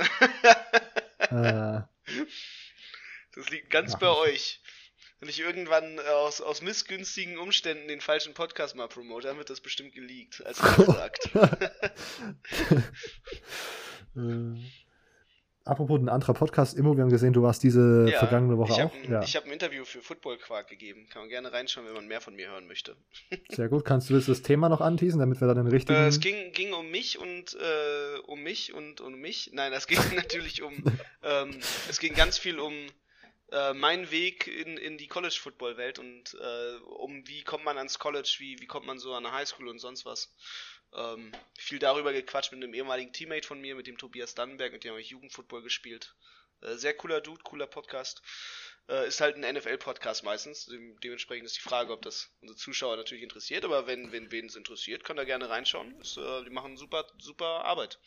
äh, <laughs> das liegt ganz bei euch. Wenn ich irgendwann aus, aus missgünstigen Umständen den falschen Podcast mal promote, dann wird das bestimmt geleakt als <laughs> Akt. <laughs> äh. Apropos ein anderer Podcast, Immo, wir haben gesehen, du warst diese ja, vergangene Woche ich auch. Ein, ja. Ich habe ein Interview für Football Quark gegeben. Kann man gerne reinschauen, wenn man mehr von mir hören möchte. <laughs> Sehr gut. Kannst du das Thema noch anteasen, damit wir da den richtigen. Äh, es ging, ging um mich und äh, um mich und um mich. Nein, es ging <laughs> natürlich um. ähm, es ging ganz viel um äh, mein Weg in, in die College-Football-Welt und äh, um wie kommt man ans College, wie, wie kommt man so an eine Highschool und sonst was. Ähm, viel darüber gequatscht mit einem ehemaligen Teammate von mir, mit dem Tobias Dannenberg, mit dem habe ich Jugendfootball gespielt. Äh, sehr cooler Dude, cooler Podcast. Äh, ist halt ein NFL-Podcast meistens. Dem, dementsprechend ist die Frage, ob das unsere Zuschauer natürlich interessiert. Aber wenn, wenn wen es interessiert, kann da gerne reinschauen. Ist, äh, die machen super, super Arbeit.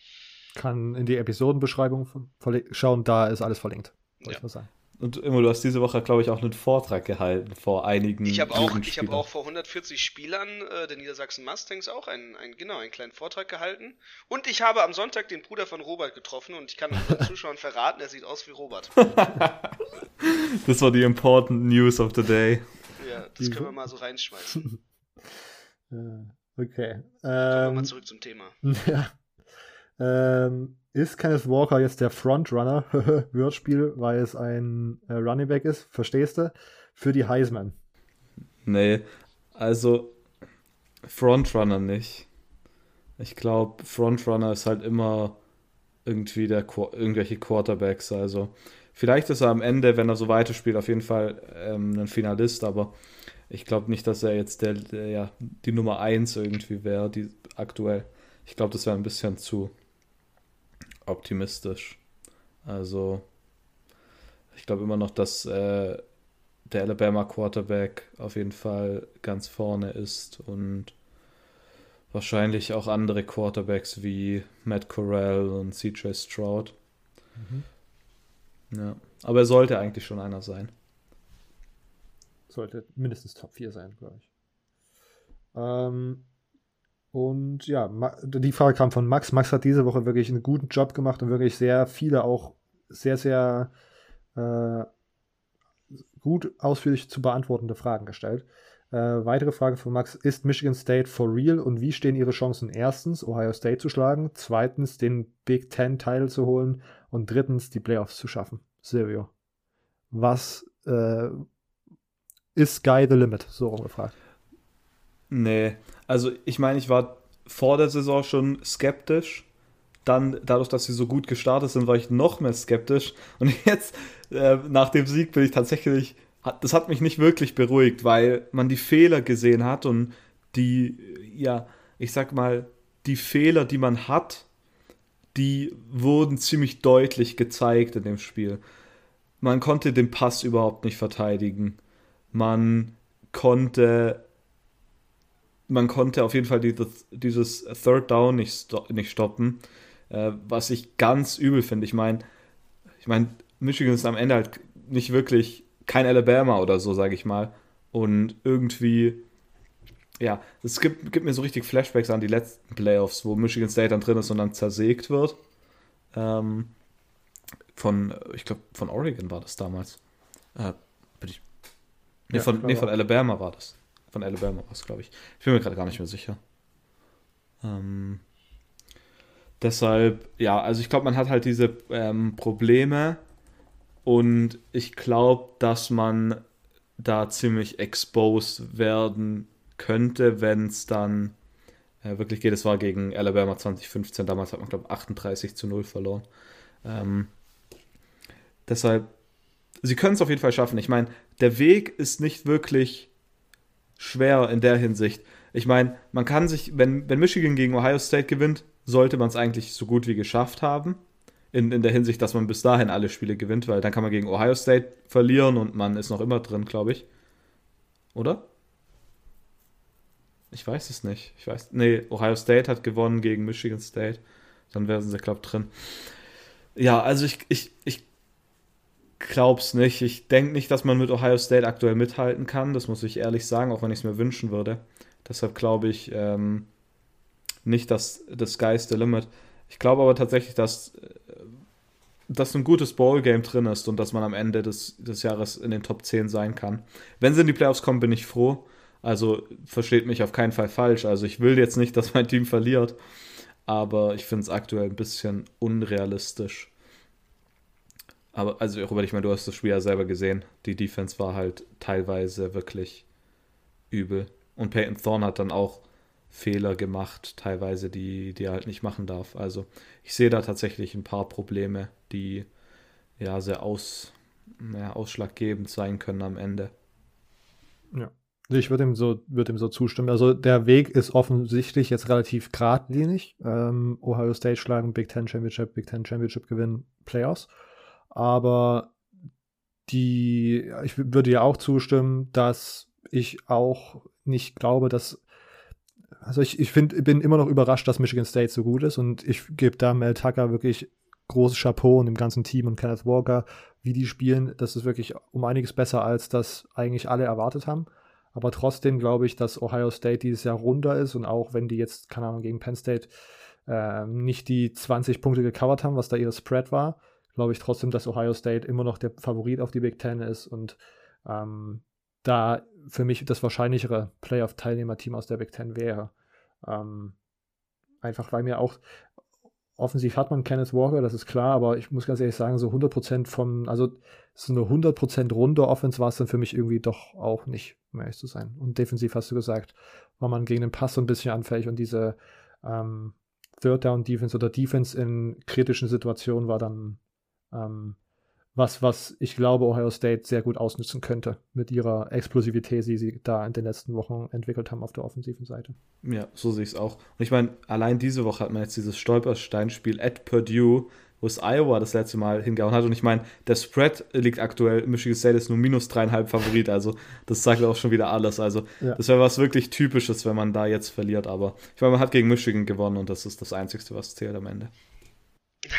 Kann in die Episodenbeschreibung schauen, da ist alles verlinkt. Ja. Ich sagen. Und immer, du hast diese Woche, glaube ich, auch einen Vortrag gehalten vor einigen. Ich habe auch, ich hab auch vor 140 Spielern äh, der Niedersachsen Mustangs auch einen, einen, genau, einen kleinen Vortrag gehalten. Und ich habe am Sonntag den Bruder von Robert getroffen und ich kann unseren <laughs> Zuschauern verraten, er sieht aus wie Robert. <laughs> das war die important news of the day. Ja, das können wir mal so reinschmeißen. <laughs> okay. Ähm, Kommen wir mal ähm, zurück zum Thema. Ja. Ähm, ist Kenneth Walker jetzt der Frontrunner, <laughs> Wordspiel, weil es ein äh, Running Back ist, verstehst du, für die Heisman? Nee, also Frontrunner nicht. Ich glaube, Frontrunner ist halt immer irgendwie der irgendwelche Quarterbacks. Also vielleicht ist er am Ende, wenn er so weiterspielt, auf jeden Fall ähm, ein Finalist, aber ich glaube nicht, dass er jetzt der, der ja, die Nummer 1 irgendwie wäre, die aktuell. Ich glaube, das wäre ein bisschen zu optimistisch. Also, ich glaube immer noch, dass äh, der Alabama Quarterback auf jeden Fall ganz vorne ist und wahrscheinlich auch andere Quarterbacks wie Matt Corral und CJ Stroud. Mhm. Ja, aber er sollte eigentlich schon einer sein. Sollte mindestens Top 4 sein, glaube ich. Ähm, und ja, die Frage kam von Max. Max hat diese Woche wirklich einen guten Job gemacht und wirklich sehr viele auch sehr, sehr äh, gut ausführlich zu beantwortende Fragen gestellt. Äh, weitere Frage von Max: Ist Michigan State for real und wie stehen ihre Chancen? Erstens, Ohio State zu schlagen, zweitens, den Big Ten Title zu holen und drittens, die Playoffs zu schaffen. Silvio, was äh, ist Sky the Limit? So rumgefragt. Nee, also ich meine, ich war vor der Saison schon skeptisch. Dann, dadurch, dass sie so gut gestartet sind, war ich noch mehr skeptisch. Und <laughs> jetzt, äh, nach dem Sieg, bin ich tatsächlich, das hat mich nicht wirklich beruhigt, weil man die Fehler gesehen hat und die, ja, ich sag mal, die Fehler, die man hat, die wurden ziemlich deutlich gezeigt in dem Spiel. Man konnte den Pass überhaupt nicht verteidigen. Man konnte man konnte auf jeden Fall dieses, dieses Third Down nicht, sto nicht stoppen, äh, was ich ganz übel finde. Ich meine, ich meine, Michigan ist am Ende halt nicht wirklich kein Alabama oder so, sage ich mal. Und irgendwie, ja, es gibt, gibt mir so richtig Flashbacks an die letzten Playoffs, wo Michigan State dann drin ist und dann zersägt wird. Ähm, von, ich glaube, von Oregon war das damals. Äh, bin ich. Nee, ja, von, nee, von Alabama war das. Von Alabama es, glaube ich. Ich bin mir gerade gar nicht mehr sicher. Ähm, deshalb, ja, also ich glaube, man hat halt diese ähm, Probleme und ich glaube, dass man da ziemlich exposed werden könnte, wenn es dann äh, wirklich geht. Es war gegen Alabama 2015, damals hat man, glaube ich, 38 zu 0 verloren. Ähm, deshalb, sie können es auf jeden Fall schaffen. Ich meine, der Weg ist nicht wirklich schwer in der Hinsicht. Ich meine, man kann sich, wenn, wenn Michigan gegen Ohio State gewinnt, sollte man es eigentlich so gut wie geschafft haben. In, in der Hinsicht, dass man bis dahin alle Spiele gewinnt, weil dann kann man gegen Ohio State verlieren und man ist noch immer drin, glaube ich. Oder? Ich weiß es nicht. Ich weiß. Nee, Ohio State hat gewonnen gegen Michigan State. Dann wären sie, glaube ich, drin. Ja, also ich, ich, ich glaub's nicht. Ich denke nicht, dass man mit Ohio State aktuell mithalten kann. Das muss ich ehrlich sagen, auch wenn ich es mir wünschen würde. Deshalb glaube ich ähm, nicht, dass das Sky is the limit. Ich glaube aber tatsächlich, dass, äh, dass ein gutes Ballgame drin ist und dass man am Ende des, des Jahres in den Top 10 sein kann. Wenn sie in die Playoffs kommen, bin ich froh. Also versteht mich auf keinen Fall falsch. Also ich will jetzt nicht, dass mein Team verliert. Aber ich finde es aktuell ein bisschen unrealistisch. Aber, also Robert, ich meine, du hast das Spiel ja selber gesehen. Die Defense war halt teilweise wirklich übel. Und Peyton Thorne hat dann auch Fehler gemacht, teilweise, die, die er halt nicht machen darf. Also ich sehe da tatsächlich ein paar Probleme, die ja sehr aus, ja, ausschlaggebend sein können am Ende. Ja. Ich würde ihm so, würde ihm so zustimmen. Also der Weg ist offensichtlich jetzt relativ geradlinig. Ähm, Ohio State schlagen, Big Ten Championship, Big Ten Championship gewinnen, Playoffs. Aber die, ich würde ja auch zustimmen, dass ich auch nicht glaube, dass also ich, ich find, bin immer noch überrascht, dass Michigan State so gut ist und ich gebe da Mel Tucker wirklich großes Chapeau und dem ganzen Team und Kenneth Walker, wie die spielen. Das ist wirklich um einiges besser, als das eigentlich alle erwartet haben. Aber trotzdem glaube ich, dass Ohio State dieses Jahr runter ist und auch wenn die jetzt, keine Ahnung, gegen Penn State äh, nicht die 20 Punkte gecovert haben, was da ihre Spread war, glaube ich trotzdem, dass Ohio State immer noch der Favorit auf die Big Ten ist und ähm, da für mich das wahrscheinlichere Playoff-Teilnehmerteam aus der Big Ten wäre. Ähm, einfach weil mir auch offensiv hat man Kenneth Walker, das ist klar, aber ich muss ganz ehrlich sagen, so 100% von, also so eine 100% runde Offense war es dann für mich irgendwie doch auch nicht, um ehrlich zu sein. Und defensiv hast du gesagt, war man gegen den Pass so ein bisschen anfällig und diese ähm, Third Down Defense oder Defense in kritischen Situationen war dann ähm, was, was ich glaube, Ohio State sehr gut ausnutzen könnte mit ihrer Explosivität, die sie da in den letzten Wochen entwickelt haben auf der offensiven Seite. Ja, so sehe ich es auch. Und ich meine, allein diese Woche hat man jetzt dieses Stolpersteinspiel at Purdue, wo es Iowa das letzte Mal hingehauen hat. Und ich meine, der Spread liegt aktuell, Michigan State ist nur minus dreieinhalb Favorit. Also das sagt auch schon wieder alles. Also ja. das wäre was wirklich Typisches, wenn man da jetzt verliert. Aber ich meine, man hat gegen Michigan gewonnen und das ist das Einzige, was zählt am Ende. <laughs>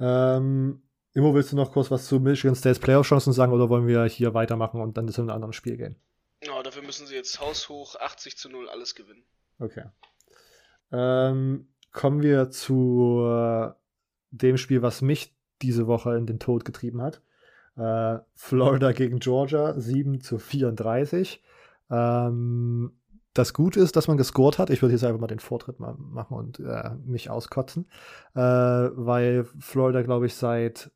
Ähm, Immo, willst du noch kurz was zu Michigan States Playoff-Chancen sagen oder wollen wir hier weitermachen und dann zu einem anderen Spiel gehen? Ja, dafür müssen sie jetzt haushoch 80 zu 0 alles gewinnen. Okay. Ähm, kommen wir zu äh, dem Spiel, was mich diese Woche in den Tod getrieben hat. Äh, Florida gegen Georgia, 7 zu 34. Ähm, das Gute ist, dass man gescored hat. Ich würde jetzt einfach mal den Vortritt mal machen und äh, mich auskotzen, äh, weil Florida, glaube ich, seit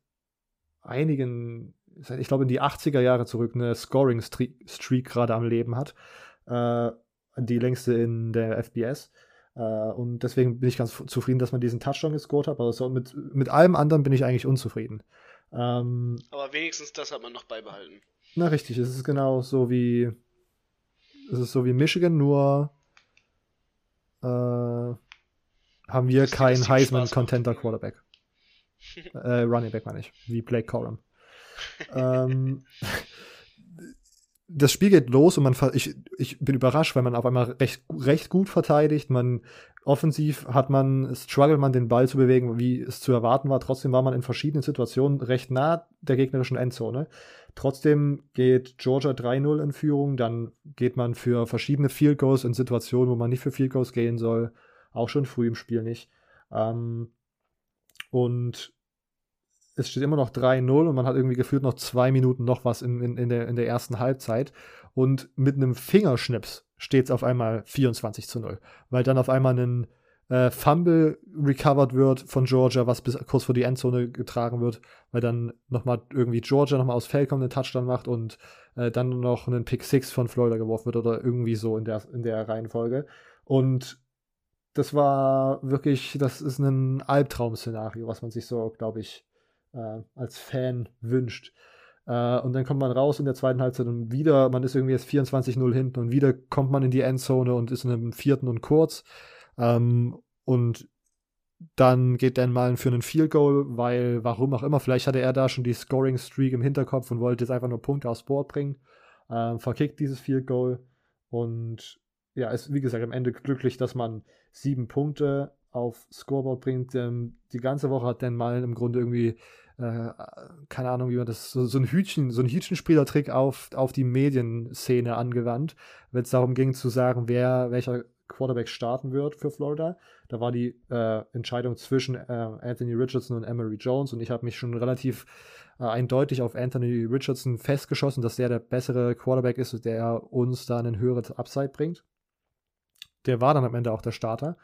einigen, seit, ich glaube, in die 80er Jahre zurück eine Scoring-Streak gerade am Leben hat. Äh, die längste in der FBS. Äh, und deswegen bin ich ganz zufrieden, dass man diesen Touchdown gescored hat. Aber so mit, mit allem anderen bin ich eigentlich unzufrieden. Ähm, aber wenigstens das hat man noch beibehalten. Na richtig, es ist genau so wie es ist so wie Michigan, nur äh, haben wir keinen Heisman-Contender Quarterback. <laughs> äh, Running Back meine ich, wie Blake Corum. ähm, <laughs> das Spiel geht los und man ich, ich bin überrascht, weil man auf einmal recht, recht gut verteidigt. Man offensiv hat man struggle man den Ball zu bewegen, wie es zu erwarten war. Trotzdem war man in verschiedenen Situationen recht nah der gegnerischen Endzone. Trotzdem geht Georgia 3-0 in Führung, dann geht man für verschiedene Field Goals in Situationen, wo man nicht für Field Goals gehen soll, auch schon früh im Spiel nicht. Ähm, und es steht immer noch 3-0 und man hat irgendwie gefühlt noch zwei Minuten noch was in, in, in, der, in der ersten Halbzeit. Und mit einem Fingerschnips steht es auf einmal 24 zu 0, weil dann auf einmal ein äh, Fumble recovered wird von Georgia, was bis kurz vor die Endzone getragen wird, weil dann nochmal irgendwie Georgia nochmal aus Feld kommt, einen Touchdown macht und äh, dann noch einen Pick 6 von Florida geworfen wird oder irgendwie so in der, in der Reihenfolge. Und das war wirklich, das ist ein Albtraum-Szenario, was man sich so, glaube ich, äh, als Fan wünscht. Uh, und dann kommt man raus in der zweiten Halbzeit und wieder, man ist irgendwie jetzt 24-0 hinten und wieder kommt man in die Endzone und ist in einem vierten und kurz. Ähm, und dann geht Dan Mullen für einen Field Goal, weil warum auch immer, vielleicht hatte er da schon die Scoring Streak im Hinterkopf und wollte jetzt einfach nur Punkte aufs Board bringen. Ähm, verkickt dieses Field Goal und ja, ist wie gesagt am Ende glücklich, dass man sieben Punkte auf Scoreboard bringt. Ähm, die ganze Woche hat Dan Mullen im Grunde irgendwie äh, keine Ahnung, wie man das, so, so ein Hütchen, so ein Hütchenspielertrick auf, auf die Medienszene angewandt, wenn es darum ging zu sagen, wer, welcher Quarterback starten wird für Florida. Da war die äh, Entscheidung zwischen äh, Anthony Richardson und Emery Jones und ich habe mich schon relativ äh, eindeutig auf Anthony Richardson festgeschossen, dass der der bessere Quarterback ist, der uns da einen höheren Upside bringt. Der war dann am Ende auch der Starter.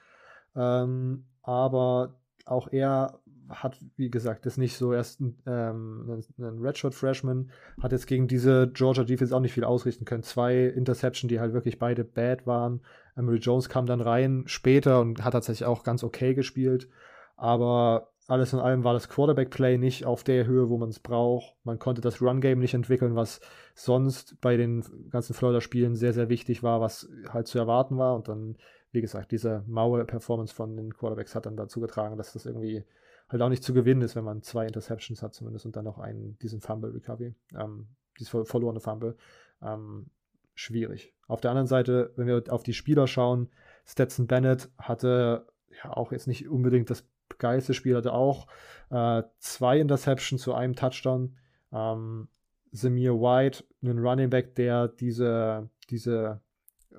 Ähm, aber auch er hat, wie gesagt, das nicht so erst ähm, einen Redshirt Freshman, hat jetzt gegen diese Georgia Defense auch nicht viel ausrichten können. Zwei Interception, die halt wirklich beide bad waren. Emery Jones kam dann rein später und hat tatsächlich auch ganz okay gespielt. Aber alles in allem war das Quarterback-Play nicht auf der Höhe, wo man es braucht. Man konnte das Run-Game nicht entwickeln, was sonst bei den ganzen Florida-Spielen sehr, sehr wichtig war, was halt zu erwarten war. Und dann, wie gesagt, diese maue Performance von den Quarterbacks hat dann dazu getragen, dass das irgendwie halt auch nicht zu gewinnen ist, wenn man zwei Interceptions hat zumindest und dann noch einen, diesen Fumble-Recovery, ähm, dieses verlorene Fumble. Ähm, schwierig. Auf der anderen Seite, wenn wir auf die Spieler schauen, Stetson Bennett hatte ja auch jetzt nicht unbedingt das geilste Spiel, hatte auch äh, zwei Interceptions zu einem Touchdown. Ähm, Samir White, ein Running Back, der diese, diese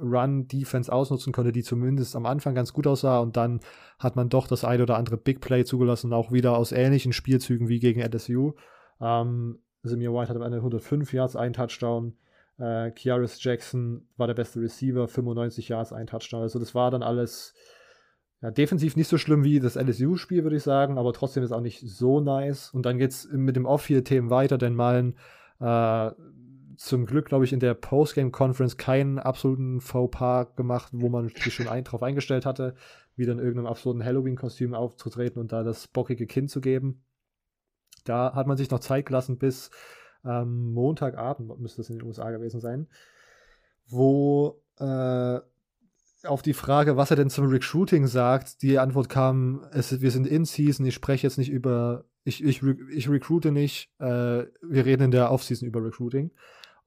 Run-Defense ausnutzen konnte, die zumindest am Anfang ganz gut aussah und dann hat man doch das ein oder andere Big Play zugelassen, auch wieder aus ähnlichen Spielzügen wie gegen LSU. Ähm, Samir White hat am Ende 105 Yards, ein Touchdown. Äh, Kiaris Jackson war der beste Receiver, 95 Yards, ein Touchdown. Also das war dann alles ja, defensiv nicht so schlimm wie das LSU-Spiel, würde ich sagen, aber trotzdem ist auch nicht so nice. Und dann geht es mit dem Off-Field-Themen weiter, denn Malen äh, zum Glück, glaube ich, in der Postgame-Conference keinen absoluten Fauxpas gemacht, wo man sich schon ein, drauf eingestellt hatte, wieder in irgendeinem absurden Halloween-Kostüm aufzutreten und da das bockige Kind zu geben. Da hat man sich noch Zeit gelassen bis ähm, Montagabend, müsste es in den USA gewesen sein, wo äh, auf die Frage, was er denn zum Recruiting sagt, die Antwort kam, es, wir sind in Season, ich spreche jetzt nicht über, ich, ich, ich recruite nicht, äh, wir reden in der Offseason über Recruiting.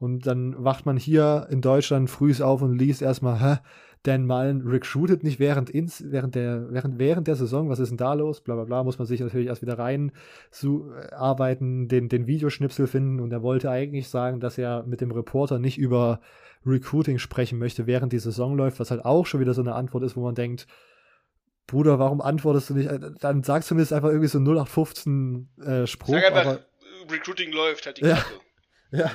Und dann wacht man hier in Deutschland früh auf und liest erstmal, hä, Dan Mullen recruited nicht während, ins, während, der, während, während der Saison, was ist denn da los? Bla bla bla, muss man sich natürlich erst wieder rein zu, äh, arbeiten, den, den Videoschnipsel finden. Und er wollte eigentlich sagen, dass er mit dem Reporter nicht über Recruiting sprechen möchte, während die Saison läuft, was halt auch schon wieder so eine Antwort ist, wo man denkt, Bruder, warum antwortest du nicht? Äh, dann sagst du mir jetzt einfach irgendwie so 0815 äh, Spruch. Sag einfach, aber, Recruiting läuft, halt die ja, <laughs> ja,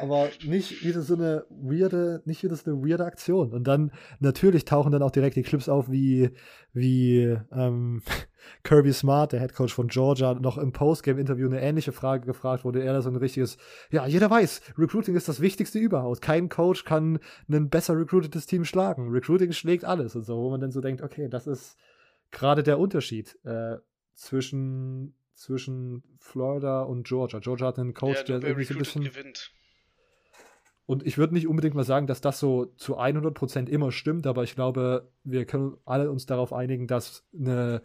aber nicht wieder so eine weirde, nicht wieder so eine weirde Aktion. Und dann natürlich tauchen dann auch direkt die Clips auf, wie, wie ähm, <laughs> Kirby Smart, der Head Coach von Georgia, noch im Postgame-Interview eine ähnliche Frage gefragt wurde. Er da so ein richtiges, ja, jeder weiß, Recruiting ist das Wichtigste überhaupt. Kein Coach kann ein besser recruitetes Team schlagen. Recruiting schlägt alles und so, wo man dann so denkt, okay, das ist gerade der Unterschied äh, zwischen zwischen Florida und Georgia. Georgia hat einen Coach, ja, der irgendwie so ein bisschen. Gewinnt. Und ich würde nicht unbedingt mal sagen, dass das so zu 100% immer stimmt, aber ich glaube, wir können alle uns darauf einigen, dass eine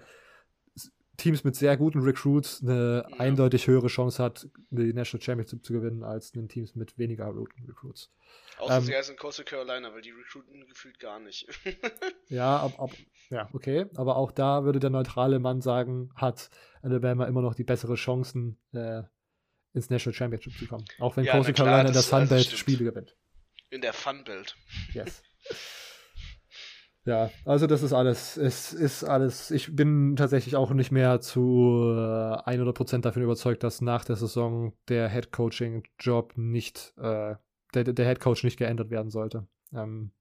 Teams mit sehr guten Recruits eine ja. eindeutig höhere Chance hat, die National Championship zu gewinnen, als ein Teams mit weniger guten Recruits. Außer ähm, sie heißen Coastal Carolina, weil die recruiten gefühlt gar nicht. <laughs> ja, ab, ab, ja, okay. Aber auch da würde der neutrale Mann sagen, hat Alabama immer noch die bessere Chancen, äh, ins National Championship zu kommen. Auch wenn ja, Coastal Carolina in der Sunbelt Spiele gewinnt. In der Funbelt. Yes. <laughs> Ja, also das ist alles, es ist alles, ich bin tatsächlich auch nicht mehr zu äh, 100% davon überzeugt, dass nach der Saison der Head Coaching Job nicht, äh, der, der Head Coach nicht geändert werden sollte. Ähm,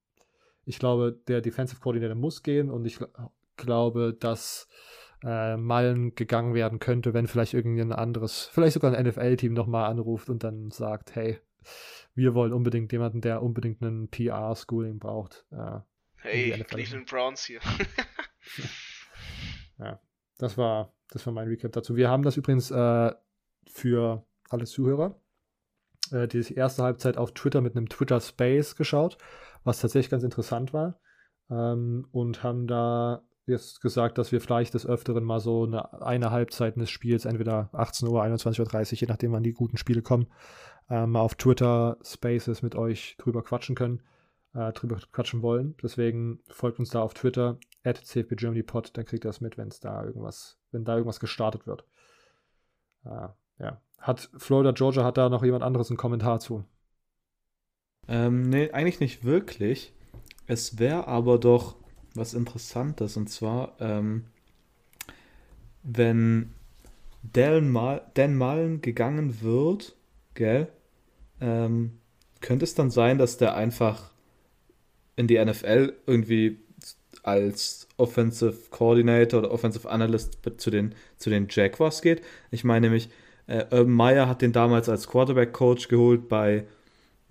ich glaube, der Defensive Coordinator muss gehen und ich glaube, dass äh, Mallen gegangen werden könnte, wenn vielleicht irgendein anderes, vielleicht sogar ein NFL-Team nochmal anruft und dann sagt, hey, wir wollen unbedingt jemanden, der unbedingt einen PR-Schooling braucht. Äh, Hey, Cleveland Browns hier. <laughs> ja, das war, das war mein Recap dazu. Wir haben das übrigens äh, für alle Zuhörer äh, die erste Halbzeit auf Twitter mit einem Twitter Space geschaut, was tatsächlich ganz interessant war. Ähm, und haben da jetzt gesagt, dass wir vielleicht des Öfteren mal so eine, eine Halbzeit des Spiels, entweder 18 Uhr, 21 Uhr 30, je nachdem wann die guten Spiele kommen, äh, mal auf Twitter Spaces mit euch drüber quatschen können äh, drüber quatschen wollen. Deswegen folgt uns da auf Twitter, at cfbgermanypod, dann kriegt ihr das mit, wenn es da irgendwas, wenn da irgendwas gestartet wird. Äh, ja. Hat Florida Georgia, hat da noch jemand anderes einen Kommentar zu? Ähm, nee, eigentlich nicht wirklich. Es wäre aber doch was Interessantes und zwar, ähm, wenn Dan, Mal Dan Mullen gegangen wird, gell, ähm, könnte es dann sein, dass der einfach in die NFL irgendwie als Offensive Coordinator oder Offensive Analyst zu den, zu den Jaguars geht. Ich meine nämlich, äh, Urban Meyer hat den damals als Quarterback-Coach geholt bei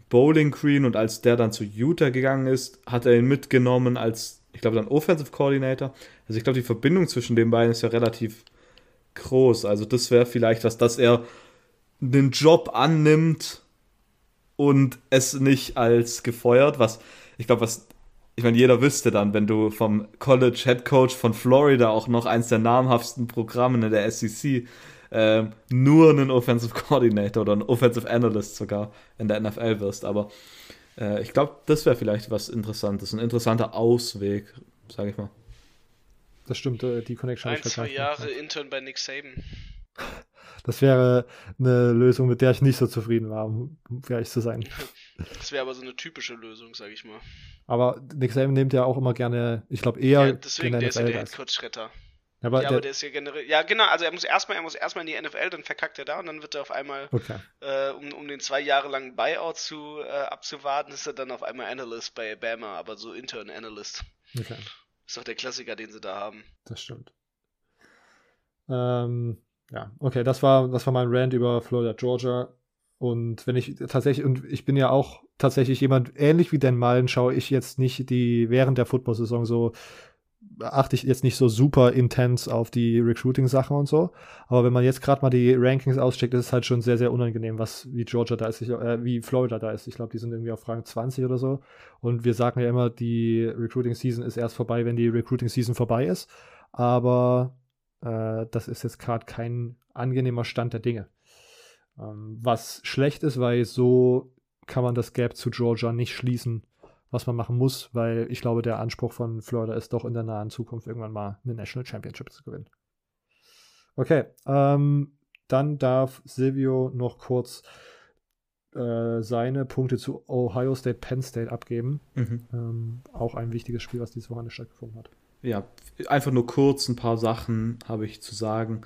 Bowling Green und als der dann zu Utah gegangen ist, hat er ihn mitgenommen als, ich glaube, dann Offensive Coordinator. Also ich glaube, die Verbindung zwischen den beiden ist ja relativ groß. Also das wäre vielleicht was, dass er den Job annimmt und es nicht als gefeuert, was ich glaube, was ich meine, jeder wüsste dann, wenn du vom College Head Coach von Florida auch noch eins der namhaftesten Programme in der SEC äh, nur einen Offensive Coordinator oder einen Offensive Analyst sogar in der NFL wirst. Aber äh, ich glaube, das wäre vielleicht was Interessantes, ein interessanter Ausweg, sage ich mal. Das stimmt, äh, die Connection. Ein, zwei Jahre Intern bei Nick Saban. Das wäre eine Lösung, mit der ich nicht so zufrieden war, um ehrlich zu sein. Das wäre aber so eine typische Lösung, sage ich mal. Aber Nick Saban nimmt ja auch immer gerne, ich glaube eher. Ja, deswegen, der ist ja der Headcoach-Retter. Ja, aber, ja, aber der, ist ja generell. Ja, genau, also er muss erstmal, er muss erstmal in die NFL, dann verkackt er da und dann wird er auf einmal, okay. äh, um, um den zwei Jahre langen Buyout zu äh, abzuwarten, ist er dann auf einmal Analyst bei Bama, aber so Intern Analyst. Okay. Ist doch der Klassiker, den sie da haben. Das stimmt. Ähm, ja, okay, das war, das war mein Rant über Florida, Georgia. Und wenn ich tatsächlich, und ich bin ja auch tatsächlich jemand, ähnlich wie Dan Mullen, schaue ich jetzt nicht die während der Football-Saison so achte ich jetzt nicht so super intens auf die Recruiting-Sachen und so. Aber wenn man jetzt gerade mal die Rankings auscheckt, ist es halt schon sehr, sehr unangenehm, was wie Georgia da ist, ich, äh, wie Florida da ist. Ich glaube, die sind irgendwie auf Rang 20 oder so. Und wir sagen ja immer, die Recruiting-Season ist erst vorbei, wenn die Recruiting-Season vorbei ist. Aber äh, das ist jetzt gerade kein angenehmer Stand der Dinge. Ähm, was schlecht ist, weil so kann man das Gap zu Georgia nicht schließen was man machen muss, weil ich glaube, der Anspruch von Florida ist doch in der nahen Zukunft irgendwann mal eine National Championship zu gewinnen. Okay, ähm, dann darf Silvio noch kurz äh, seine Punkte zu Ohio State, Penn State abgeben. Mhm. Ähm, auch ein wichtiges Spiel, was dieses Wochenende stattgefunden hat. Ja, einfach nur kurz ein paar Sachen habe ich zu sagen.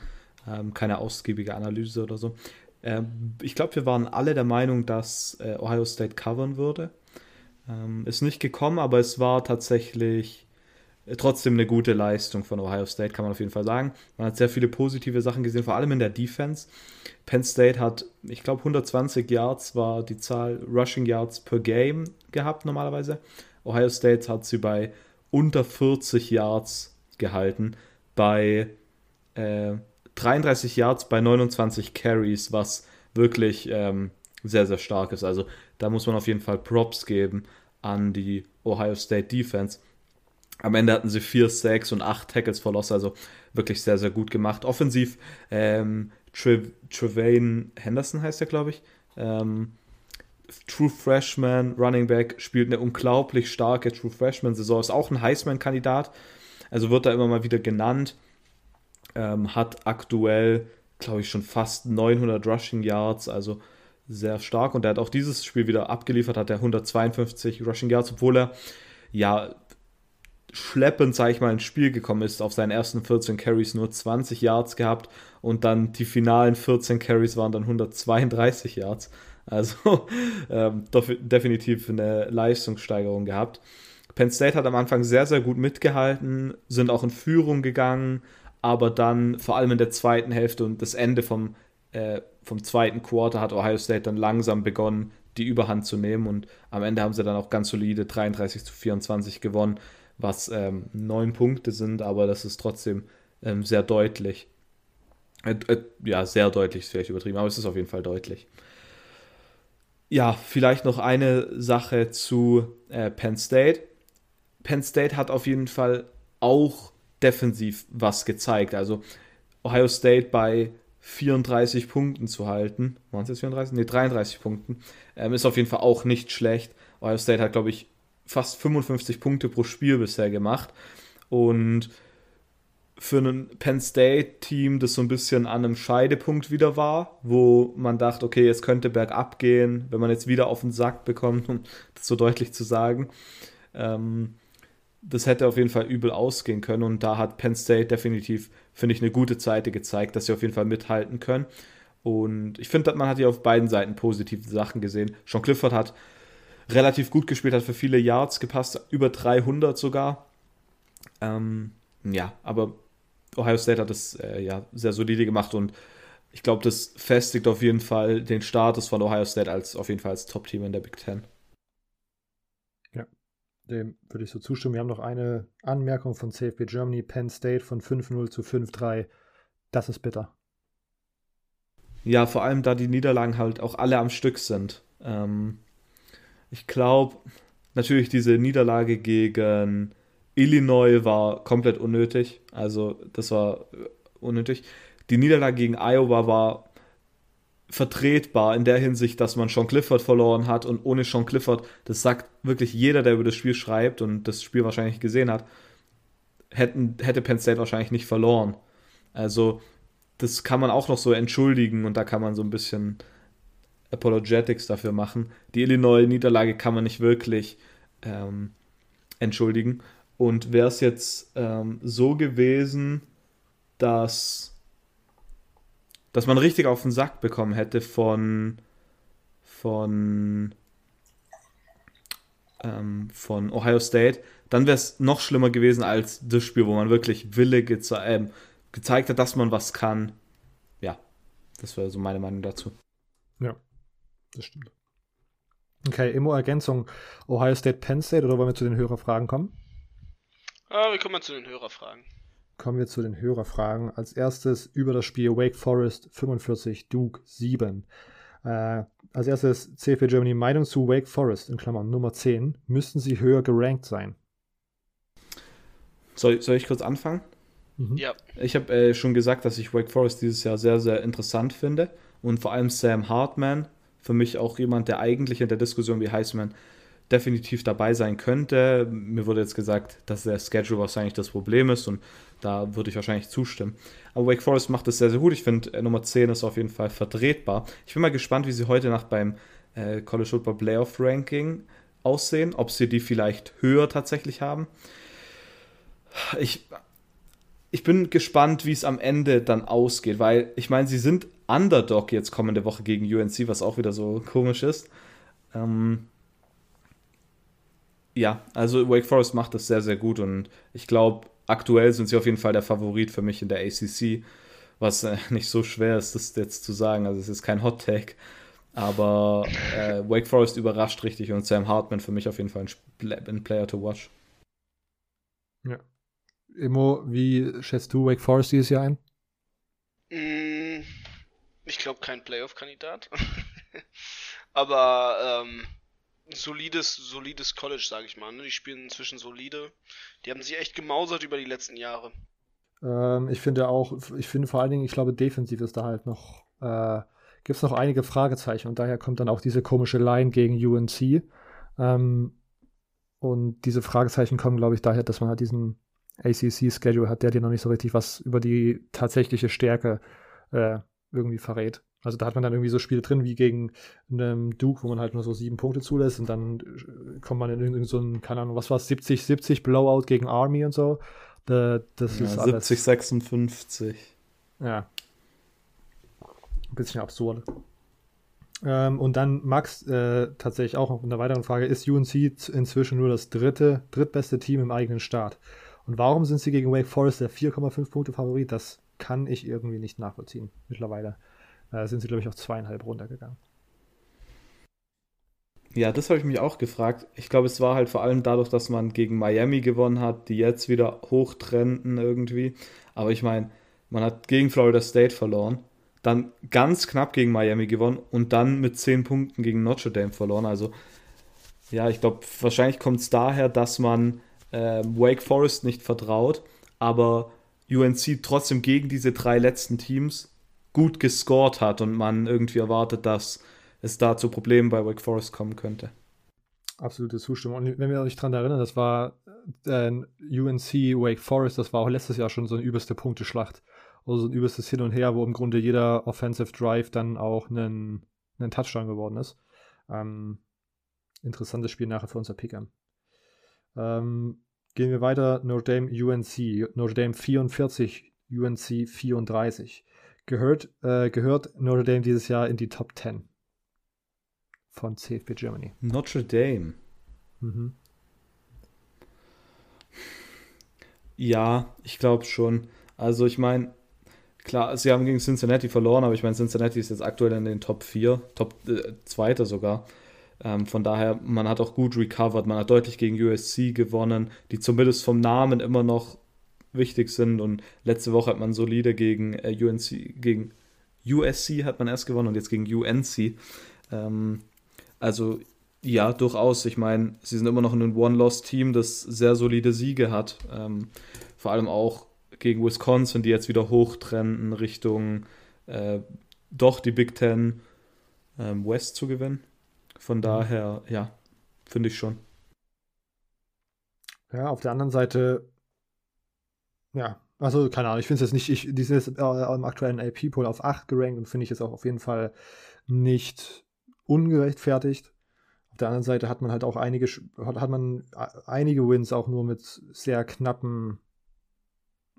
Ähm, keine ausgiebige Analyse oder so. Ähm, ich glaube, wir waren alle der Meinung, dass äh, Ohio State covern würde. Ähm, ist nicht gekommen, aber es war tatsächlich äh, trotzdem eine gute Leistung von Ohio State, kann man auf jeden Fall sagen. Man hat sehr viele positive Sachen gesehen, vor allem in der Defense. Penn State hat, ich glaube, 120 Yards war die Zahl Rushing Yards per Game gehabt normalerweise. Ohio State hat sie bei unter 40 Yards gehalten, bei äh, 33 Yards bei 29 Carries, was wirklich ähm, sehr, sehr stark ist. Also da muss man auf jeden Fall Props geben an die Ohio State Defense. Am Ende hatten sie vier Sacks und acht Tackles verlost, also wirklich sehr, sehr gut gemacht. Offensiv, ähm, Tre Henderson heißt er, glaube ich. Ähm, True Freshman, Running Back, spielt eine unglaublich starke True Freshman-Saison, ist auch ein Heisman-Kandidat, also wird da immer mal wieder genannt. Ähm, hat aktuell, glaube ich, schon fast 900 Rushing Yards, also sehr stark und er hat auch dieses Spiel wieder abgeliefert, hat er 152 Rushing Yards, obwohl er ja schleppend, sage ich mal, ins Spiel gekommen ist, auf seinen ersten 14 Carries nur 20 Yards gehabt und dann die finalen 14 Carries waren dann 132 Yards. Also <laughs> ähm, definitiv eine Leistungssteigerung gehabt. Penn State hat am Anfang sehr, sehr gut mitgehalten, sind auch in Führung gegangen, aber dann vor allem in der zweiten Hälfte und das Ende vom äh, vom zweiten Quarter hat Ohio State dann langsam begonnen, die Überhand zu nehmen und am Ende haben sie dann auch ganz solide 33 zu 24 gewonnen, was ähm, neun Punkte sind, aber das ist trotzdem ähm, sehr deutlich. Äh, äh, ja, sehr deutlich ist vielleicht übertrieben, aber es ist auf jeden Fall deutlich. Ja, vielleicht noch eine Sache zu äh, Penn State. Penn State hat auf jeden Fall auch defensiv was gezeigt. Also Ohio State bei 34 Punkten zu halten. Waren es jetzt 34? Ne, 33 Punkten. Ähm, ist auf jeden Fall auch nicht schlecht. Ohio State hat, glaube ich, fast 55 Punkte pro Spiel bisher gemacht. Und für ein Penn State-Team, das so ein bisschen an einem Scheidepunkt wieder war, wo man dachte, okay, jetzt könnte bergab gehen, wenn man jetzt wieder auf den Sack bekommt, um das so deutlich zu sagen. Ähm, das hätte auf jeden Fall übel ausgehen können und da hat Penn State definitiv, finde ich, eine gute Seite gezeigt, dass sie auf jeden Fall mithalten können. Und ich finde, man hat hier auf beiden Seiten positive Sachen gesehen. Sean Clifford hat relativ gut gespielt, hat für viele Yards gepasst, über 300 sogar. Ähm, ja, aber Ohio State hat das äh, ja sehr solide gemacht und ich glaube, das festigt auf jeden Fall den Status von Ohio State als auf jeden Fall als Top-Team in der Big Ten. Dem würde ich so zustimmen. Wir haben noch eine Anmerkung von CFB Germany, Penn State von 5-0 zu 5-3 Das ist bitter. Ja, vor allem da die Niederlagen halt auch alle am Stück sind. Ähm, ich glaube, natürlich diese Niederlage gegen Illinois war komplett unnötig. Also das war unnötig. Die Niederlage gegen Iowa war vertretbar in der Hinsicht, dass man Sean Clifford verloren hat und ohne Sean Clifford, das sagt wirklich jeder, der über das Spiel schreibt und das Spiel wahrscheinlich gesehen hat, hätten, hätte Penn State wahrscheinlich nicht verloren. Also das kann man auch noch so entschuldigen und da kann man so ein bisschen Apologetics dafür machen. Die Illinois-Niederlage kann man nicht wirklich ähm, entschuldigen. Und wäre es jetzt ähm, so gewesen, dass dass man richtig auf den Sack bekommen hätte von von ähm, von Ohio State, dann wäre es noch schlimmer gewesen als das Spiel, wo man wirklich Wille geze äh, gezeigt hat, dass man was kann. Ja, das wäre so meine Meinung dazu. Ja, das stimmt. Okay, Immo Ergänzung Ohio State Penn State oder wollen wir zu den Hörerfragen kommen? Ah, wir kommen mal zu den Hörerfragen. Kommen wir zu den Hörerfragen. Als erstes über das Spiel Wake Forest 45, Duke 7. Äh, als erstes CFB Germany Meinung zu Wake Forest in Klammern Nummer 10. Müssten sie höher gerankt sein? Soll, soll ich kurz anfangen? Mhm. Ja. Ich habe äh, schon gesagt, dass ich Wake Forest dieses Jahr sehr, sehr interessant finde. Und vor allem Sam Hartman, für mich auch jemand, der eigentlich in der Diskussion wie Heisman definitiv dabei sein könnte. Mir wurde jetzt gesagt, dass der Schedule wahrscheinlich das Problem ist und da würde ich wahrscheinlich zustimmen. Aber Wake Forest macht das sehr, sehr gut. Ich finde, äh, Nummer 10 ist auf jeden Fall vertretbar. Ich bin mal gespannt, wie sie heute Nacht beim äh, College Football Playoff Ranking aussehen, ob sie die vielleicht höher tatsächlich haben. Ich, ich bin gespannt, wie es am Ende dann ausgeht, weil ich meine, sie sind Underdog jetzt kommende Woche gegen UNC, was auch wieder so komisch ist. Ähm, ja, also Wake Forest macht das sehr, sehr gut und ich glaube, aktuell sind sie auf jeden Fall der Favorit für mich in der ACC, was äh, <laughs> nicht so schwer ist, das jetzt zu sagen. Also es ist kein Hot Take, aber äh, Wake Forest überrascht richtig und Sam Hartman für mich auf jeden Fall ein, ein Player to watch. Ja. Immo, wie schätzt du Wake Forest dieses Jahr ein? Mm, ich glaube kein Playoff-Kandidat. <laughs> aber ähm, solides, solides College, sage ich mal. Ne? Die spielen inzwischen solide. Die haben sich echt gemausert über die letzten Jahre. Ähm, ich finde auch, ich finde vor allen Dingen, ich glaube, defensiv ist da halt noch, äh, gibt es noch einige Fragezeichen und daher kommt dann auch diese komische Line gegen UNC. Ähm, und diese Fragezeichen kommen, glaube ich, daher, dass man halt diesen ACC-Schedule hat, der dir noch nicht so richtig was über die tatsächliche Stärke äh, irgendwie verrät. Also da hat man dann irgendwie so Spiele drin wie gegen einen Duke, wo man halt nur so sieben Punkte zulässt und dann äh, kommt man in irgendein so ein, keine Ahnung, was war es, 70, 70 Blowout gegen Army und so. Da, das ja, ist 70, alles. 56. Ja. Ein bisschen absurd. Ähm, und dann Max, äh, tatsächlich auch noch eine weitere Frage, ist UNC inzwischen nur das dritte, drittbeste Team im eigenen Staat? Und warum sind sie gegen Wake Forest der 4,5 Punkte Favorit? Das kann ich irgendwie nicht nachvollziehen mittlerweile äh, sind sie, glaube ich, auf zweieinhalb runtergegangen. Ja, das habe ich mich auch gefragt. Ich glaube, es war halt vor allem dadurch, dass man gegen Miami gewonnen hat, die jetzt wieder hochtrenden irgendwie. Aber ich meine, man hat gegen Florida State verloren, dann ganz knapp gegen Miami gewonnen und dann mit zehn Punkten gegen Notre Dame verloren. Also, ja, ich glaube, wahrscheinlich kommt es daher, dass man äh, Wake Forest nicht vertraut, aber UNC trotzdem gegen diese drei letzten Teams gut gescored hat und man irgendwie erwartet, dass es da zu Problemen bei Wake Forest kommen könnte. Absolute Zustimmung. Und wenn wir uns dran erinnern, das war äh, UNC Wake Forest, das war auch letztes Jahr schon so eine übelste Punkteschlacht. Also so ein übelstes Hin und Her, wo im Grunde jeder Offensive Drive dann auch einen Touchdown geworden ist. Ähm, interessantes Spiel nachher für unser Pick'em. Ähm, gehen wir weiter. Notre Dame UNC. Notre Dame 44, UNC 34 gehört, äh, gehört Notre Dame dieses Jahr in die Top 10 von CFB Germany. Notre Dame. Mhm. Ja, ich glaube schon. Also ich meine, klar, sie haben gegen Cincinnati verloren, aber ich meine, Cincinnati ist jetzt aktuell in den Top 4, Top äh, Zweiter sogar. Ähm, von daher, man hat auch gut recovered, man hat deutlich gegen USC gewonnen, die zumindest vom Namen immer noch wichtig sind. Und letzte Woche hat man solide gegen äh, UNC, gegen USC hat man erst gewonnen und jetzt gegen UNC. Ähm, also ja, durchaus. Ich meine, sie sind immer noch ein One-Loss-Team, das sehr solide Siege hat. Ähm, vor allem auch gegen Wisconsin, die jetzt wieder hochtrennen Richtung äh, doch die Big Ten ähm, West zu gewinnen. Von mhm. daher, ja, finde ich schon. Ja, auf der anderen Seite, ja, also keine Ahnung, ich finde es jetzt nicht, ich, die sind jetzt äh, im aktuellen AP-Pool auf 8 gerankt und finde ich jetzt auch auf jeden Fall nicht ungerechtfertigt. Auf der anderen Seite hat man halt auch einige, hat man einige Wins auch nur mit sehr knappen,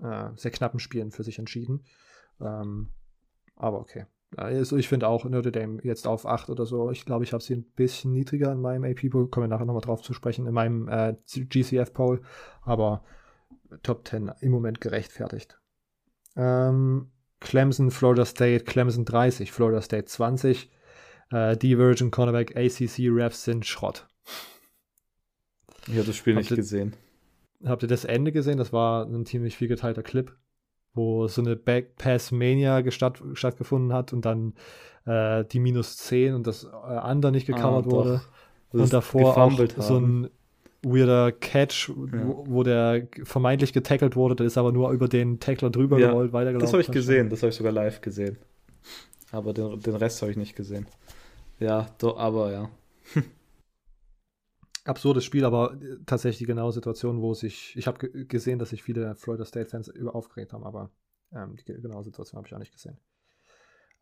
äh, sehr knappen Spielen für sich entschieden. Ähm, aber okay. Also ich finde auch Notre Dame jetzt auf 8 oder so. Ich glaube, ich habe sie ein bisschen niedriger in meinem AP-Poll. Kommen wir nachher nochmal drauf zu sprechen, in meinem äh, GCF-Poll. Aber Top 10 im Moment gerechtfertigt. Ähm, Clemson, Florida State, Clemson 30, Florida State 20. Äh, Divergent Cornerback, ACC Refs sind Schrott. Ich habe das Spiel habt nicht ihr, gesehen. Habt ihr das Ende gesehen? Das war ein ziemlich viel geteilter Clip wo so eine Backpass-Mania statt, stattgefunden hat und dann äh, die minus 10 und das äh, andere nicht gecovert ah, wurde. Und davor auch haben. so ein weirder Catch, ja. wo, wo, der vermeintlich getackelt wurde, der ist aber nur über den Tackler drüber ja, gerollt, weitergelaufen. Das habe ich gesehen, das habe ich sogar live gesehen. Aber den, den Rest habe ich nicht gesehen. Ja, do, aber ja. <laughs> absurdes Spiel, aber äh, tatsächlich die genaue Situation, wo sich, ich habe gesehen, dass sich viele Florida State-Fans über aufgeregt haben, aber ähm, die genaue Situation habe ich auch nicht gesehen.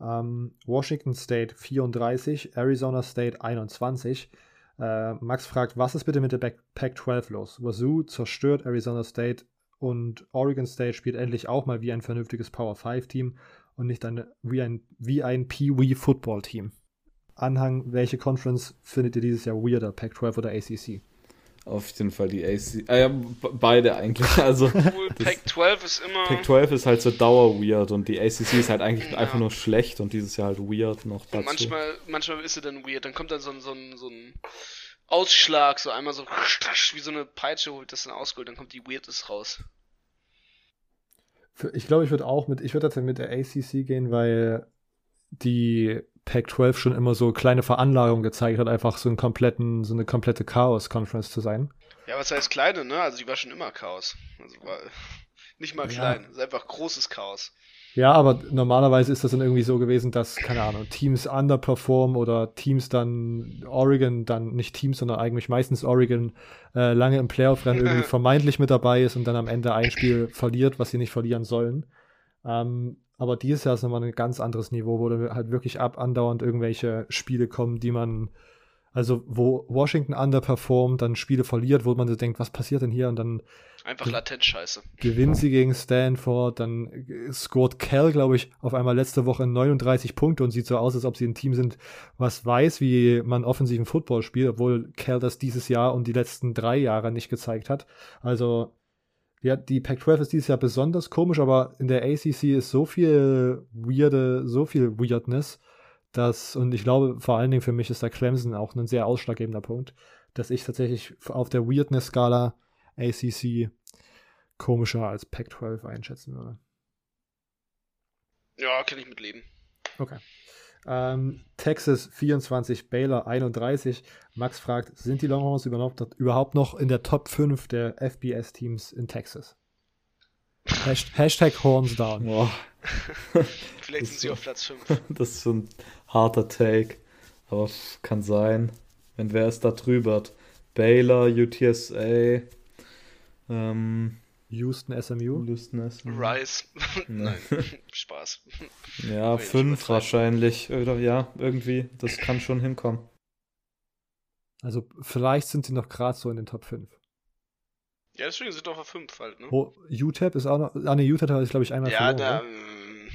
Ähm, Washington State 34, Arizona State 21. Äh, Max fragt, was ist bitte mit der Pac-12 los? Wazoo zerstört Arizona State und Oregon State spielt endlich auch mal wie ein vernünftiges Power 5 Team und nicht eine, wie ein, wie ein Pee-Wee Football Team. Anhang, welche Conference findet ihr dieses Jahr weirder, Pac-12 oder ACC? Auf jeden Fall die ACC. Ah ja, beide eigentlich. <laughs> Also, Pac-12 ist immer. Pac-12 ist halt so dauer weird und die ACC ist halt eigentlich ja. einfach nur schlecht und dieses Jahr halt weird noch dazu. manchmal, manchmal ist sie dann weird. Dann kommt dann so ein, so ein, so ein Ausschlag, so einmal so <laughs> wie so eine Peitsche holt das dann ausgeholt, dann kommt die Weirdness raus. Ich glaube, ich würde auch mit, ich würde tatsächlich mit der ACC gehen, weil die Pac-12 schon immer so kleine Veranlagungen gezeigt hat, einfach so einen kompletten, so eine komplette Chaos-Conference zu sein. Ja, was heißt kleine, ne? Also die war schon immer Chaos. Also war <laughs> nicht mal klein, ja. ist einfach großes Chaos. Ja, aber normalerweise ist das dann irgendwie so gewesen, dass, keine Ahnung, Teams underperformen oder Teams dann Oregon, dann nicht Teams, sondern eigentlich meistens Oregon äh, lange im Playoff-Rennen irgendwie <laughs> vermeintlich mit dabei ist und dann am Ende ein Spiel verliert, was sie nicht verlieren sollen. Ähm, aber dieses Jahr ist nochmal ein ganz anderes Niveau, wo halt wirklich ab andauernd irgendwelche Spiele kommen, die man, also wo Washington underperformt, dann Spiele verliert, wo man so denkt, was passiert denn hier? Und dann einfach latent scheiße. Gewinnen sie gegen Stanford, dann scored Cal, glaube ich, auf einmal letzte Woche 39 Punkte und sieht so aus, als ob sie ein Team sind, was weiß, wie man offensiven Football spielt, obwohl Cal das dieses Jahr und die letzten drei Jahre nicht gezeigt hat. Also ja, die Pac-12 ist dieses Jahr besonders komisch, aber in der ACC ist so viel weirde, so viel Weirdness, dass, und ich glaube, vor allen Dingen für mich ist da Clemson auch ein sehr ausschlaggebender Punkt, dass ich tatsächlich auf der Weirdness-Skala ACC komischer als Pac-12 einschätzen würde. Ja, kann ich mitleben. Okay. Ähm, Texas 24, Baylor 31. Max fragt, sind die Longhorns überhaupt noch in der Top 5 der FBS-Teams in Texas? Hashtag Horns down. Boah. <laughs> Vielleicht sind sie auf Platz 5. <laughs> Das ist so ein harter Take. Aber kann sein. Wenn wer ist da drüber? Baylor, UTSA, ähm, Houston SMU. Houston SMU. Rice. <laughs> Nein, <laughs> Spaß. Ja, fünf wahrscheinlich. Oder ja, irgendwie. Das kann schon hinkommen. Also vielleicht sind sie noch gerade so in den Top 5. Ja, deswegen sind doch auf 5 halt, ne? Oh, UTEP ist auch noch. Ah, ne, UTEP ist, glaube ich, einmal Ja, verloren, da. Ähm,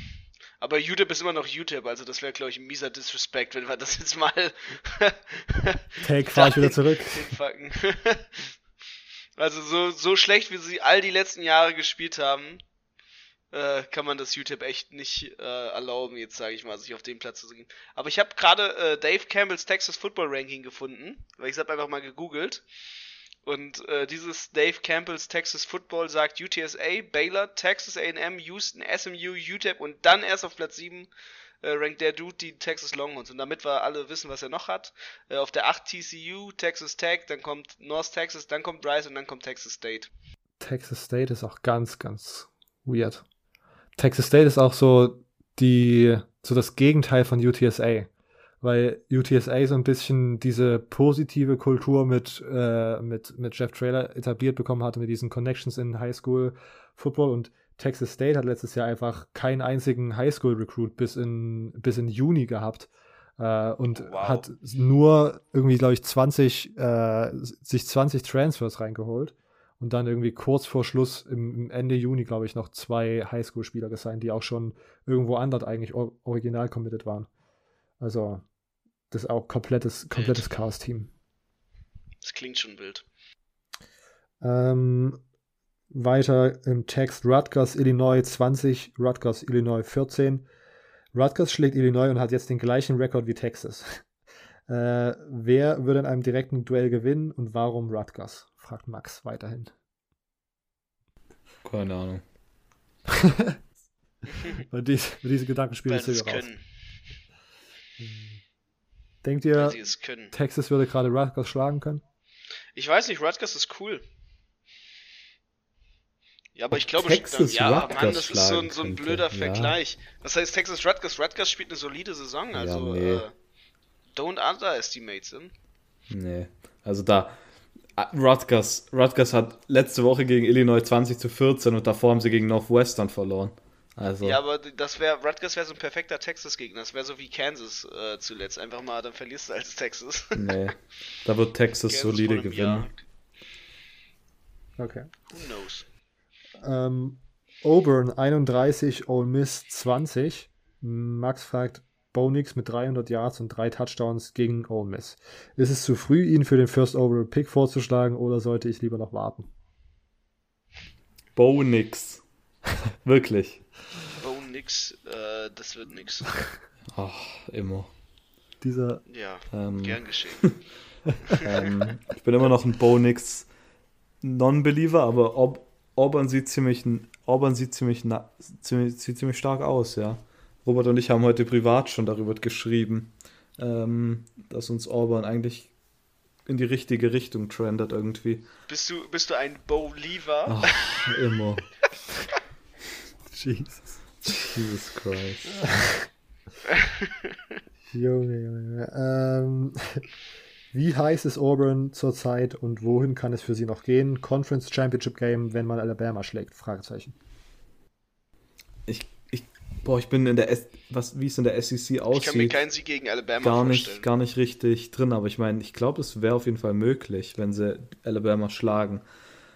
aber UTEP ist immer noch UTEP, also das wäre, glaube ich, ein mieser Disrespect, wenn wir das jetzt mal. Take, fahr <laughs> ich wieder zurück. Also so, so schlecht, wie sie all die letzten Jahre gespielt haben, äh, kann man das UTEP echt nicht äh, erlauben, jetzt sage ich mal, sich auf den Platz zu gehen. Aber ich habe gerade äh, Dave Campbells Texas Football Ranking gefunden, weil ich habe einfach mal gegoogelt. Und äh, dieses Dave Campbells Texas Football sagt UTSA, Baylor, Texas A&M, Houston, SMU, UTEP und dann erst auf Platz 7 äh, rankt der Dude die Texas Longhorns. Und damit wir alle wissen, was er noch hat, äh, auf der 8 TCU, Texas Tech, dann kommt North Texas, dann kommt Rice und dann kommt Texas State. Texas State ist auch ganz, ganz weird. Texas State ist auch so die, so das Gegenteil von UTSA. Weil UTSA so ein bisschen diese positive Kultur mit, äh, mit, mit Jeff Trailer etabliert bekommen hatte, mit diesen Connections in Highschool Football und Texas State hat letztes Jahr einfach keinen einzigen Highschool-Recruit bis in, bis in Juni gehabt. Äh, und wow. hat nur irgendwie, glaube ich, 20, äh, sich 20 Transfers reingeholt und dann irgendwie kurz vor Schluss im, Ende Juni, glaube ich, noch zwei Highschool-Spieler gesigned, die auch schon irgendwo anders eigentlich or original committed waren. Also, das ist auch komplettes, komplettes Chaos-Team. Das klingt schon wild. Ähm, weiter im Text Rutgers, Illinois 20, Rutgers, Illinois 14. Rutgers schlägt Illinois und hat jetzt den gleichen Rekord wie Texas. <laughs> Äh, wer würde in einem direkten Duell gewinnen und warum Rutgers? fragt Max weiterhin. Keine Ahnung. <laughs> und dies, diese Gedankenspiele ist raus. Denkt ihr, Texas würde gerade Rutgers schlagen können? Ich weiß nicht, Rutgers ist cool. Ja, aber ich glaube, Texas ja, Rutgers Mann, das ist so ein, so ein blöder könnte. Vergleich. Was heißt Texas Rutgers? Rutgers spielt eine solide Saison, also ja, nee. äh, don't underestimate them. Nee, also da, Ah, Rutgers, Rutgers hat letzte Woche gegen Illinois 20 zu 14 und davor haben sie gegen Northwestern verloren. Also. Ja, aber das wäre, Rutgers wäre so ein perfekter Texas-Gegner. Das wäre so wie Kansas äh, zuletzt. Einfach mal, dann verlierst du als Texas. nee, da wird Texas solide gewinnen. Jahr. Okay. Who knows? Ähm, Auburn 31, Ole Miss 20. Max fragt, Bo Nix mit 300 Yards und drei Touchdowns gegen Ole Miss. Ist es zu früh, ihn für den First Overall Pick vorzuschlagen oder sollte ich lieber noch warten? Bo Nix. <laughs> Wirklich. Bo Nix, äh, das wird nix. <laughs> Ach, immer. Dieser. Ja, ähm, gern geschehen. <laughs> ähm, ich bin immer noch ein Bo Nix Non-Believer, aber Ob Auburn sieht ziemlich, Auburn sieht ziemlich, ziemlich, sieht ziemlich stark aus, ja. Robert und ich haben heute privat schon darüber geschrieben, ähm, dass uns Auburn eigentlich in die richtige Richtung trendet irgendwie. Bist du, bist du ein Believer? Ach, immer. <laughs> Jesus. Jesus Christ. <laughs> Junge, Junge. Ähm, wie heiß ist Auburn zurzeit und wohin kann es für sie noch gehen? Conference Championship Game, wenn man Alabama schlägt? Fragezeichen. Ich Boah, ich bin in der S was wie es in der SEC aussieht. Ich kann mir keinen Sieg gegen Alabama gar nicht, vorstellen. Gar nicht richtig drin, aber ich meine, ich glaube, es wäre auf jeden Fall möglich, wenn sie Alabama schlagen.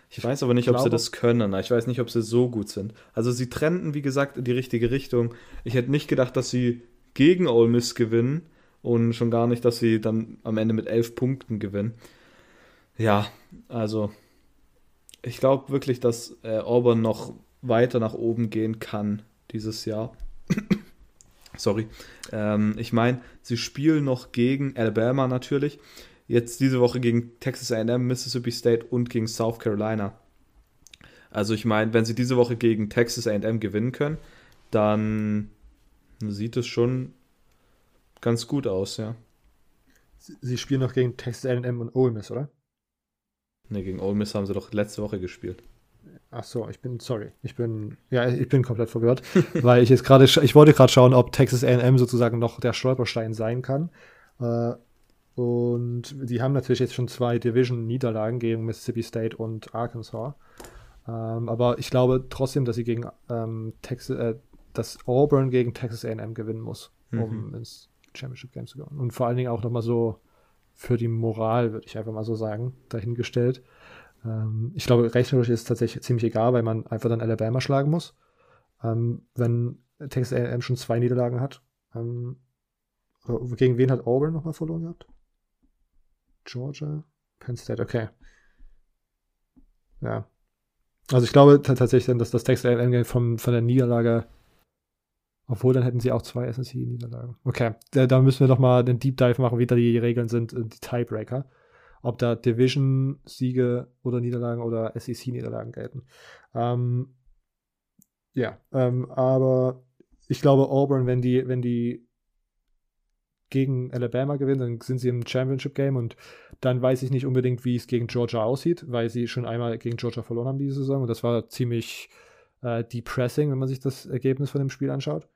Ich weiß aber nicht, ob sie das können. Ich weiß nicht, ob sie so gut sind. Also sie trennten, wie gesagt, in die richtige Richtung. Ich hätte nicht gedacht, dass sie gegen Ole Miss gewinnen und schon gar nicht, dass sie dann am Ende mit elf Punkten gewinnen. Ja, also ich glaube wirklich, dass äh, Auburn noch weiter nach oben gehen kann dieses Jahr. <coughs> Sorry. Ähm, ich meine, sie spielen noch gegen Alabama natürlich. Jetzt diese Woche gegen Texas AM, Mississippi State und gegen South Carolina. Also ich meine, wenn sie diese Woche gegen Texas AM gewinnen können, dann sieht es schon ganz gut aus, ja. Sie spielen noch gegen Texas AM und Ole Miss, oder? Ne, gegen Ole Miss haben sie doch letzte Woche gespielt. Ach so, ich bin, sorry, ich bin, ja, ich bin komplett verwirrt, <laughs> weil ich jetzt gerade, ich wollte gerade schauen, ob Texas A&M sozusagen noch der Stolperstein sein kann. Äh, und die haben natürlich jetzt schon zwei Division-Niederlagen gegen Mississippi State und Arkansas. Ähm, aber ich glaube trotzdem, dass sie gegen ähm, Texas, äh, dass Auburn gegen Texas A&M gewinnen muss, um mhm. ins Championship Game zu gehen. Und vor allen Dingen auch nochmal so für die Moral, würde ich einfach mal so sagen, dahingestellt. Ähm, ich glaube, rechnerisch ist es tatsächlich ziemlich egal, weil man einfach dann Alabama schlagen muss. Ähm, wenn Texas A&M schon zwei Niederlagen hat. Ähm, gegen wen hat Auburn nochmal verloren gehabt? Georgia? Penn State, okay. Ja. Also ich glaube tatsächlich dass das Texas A&M von, von der Niederlage obwohl, dann hätten sie auch zwei SNC-Niederlagen. Okay, da, da, müssen wir nochmal den Deep Dive machen, wie da die Regeln sind, die Tiebreaker. ob da Division-Siege oder Niederlagen oder SEC-Niederlagen gelten. Ähm, ja, ähm, aber ich glaube, Auburn, wenn die, wenn die gegen Alabama gewinnen, dann sind sie im Championship Game und dann weiß ich nicht unbedingt, wie es gegen Georgia aussieht, weil sie schon einmal gegen Georgia verloren haben diese Saison und das war ziemlich äh, depressing, wenn man sich das Ergebnis von dem Spiel anschaut.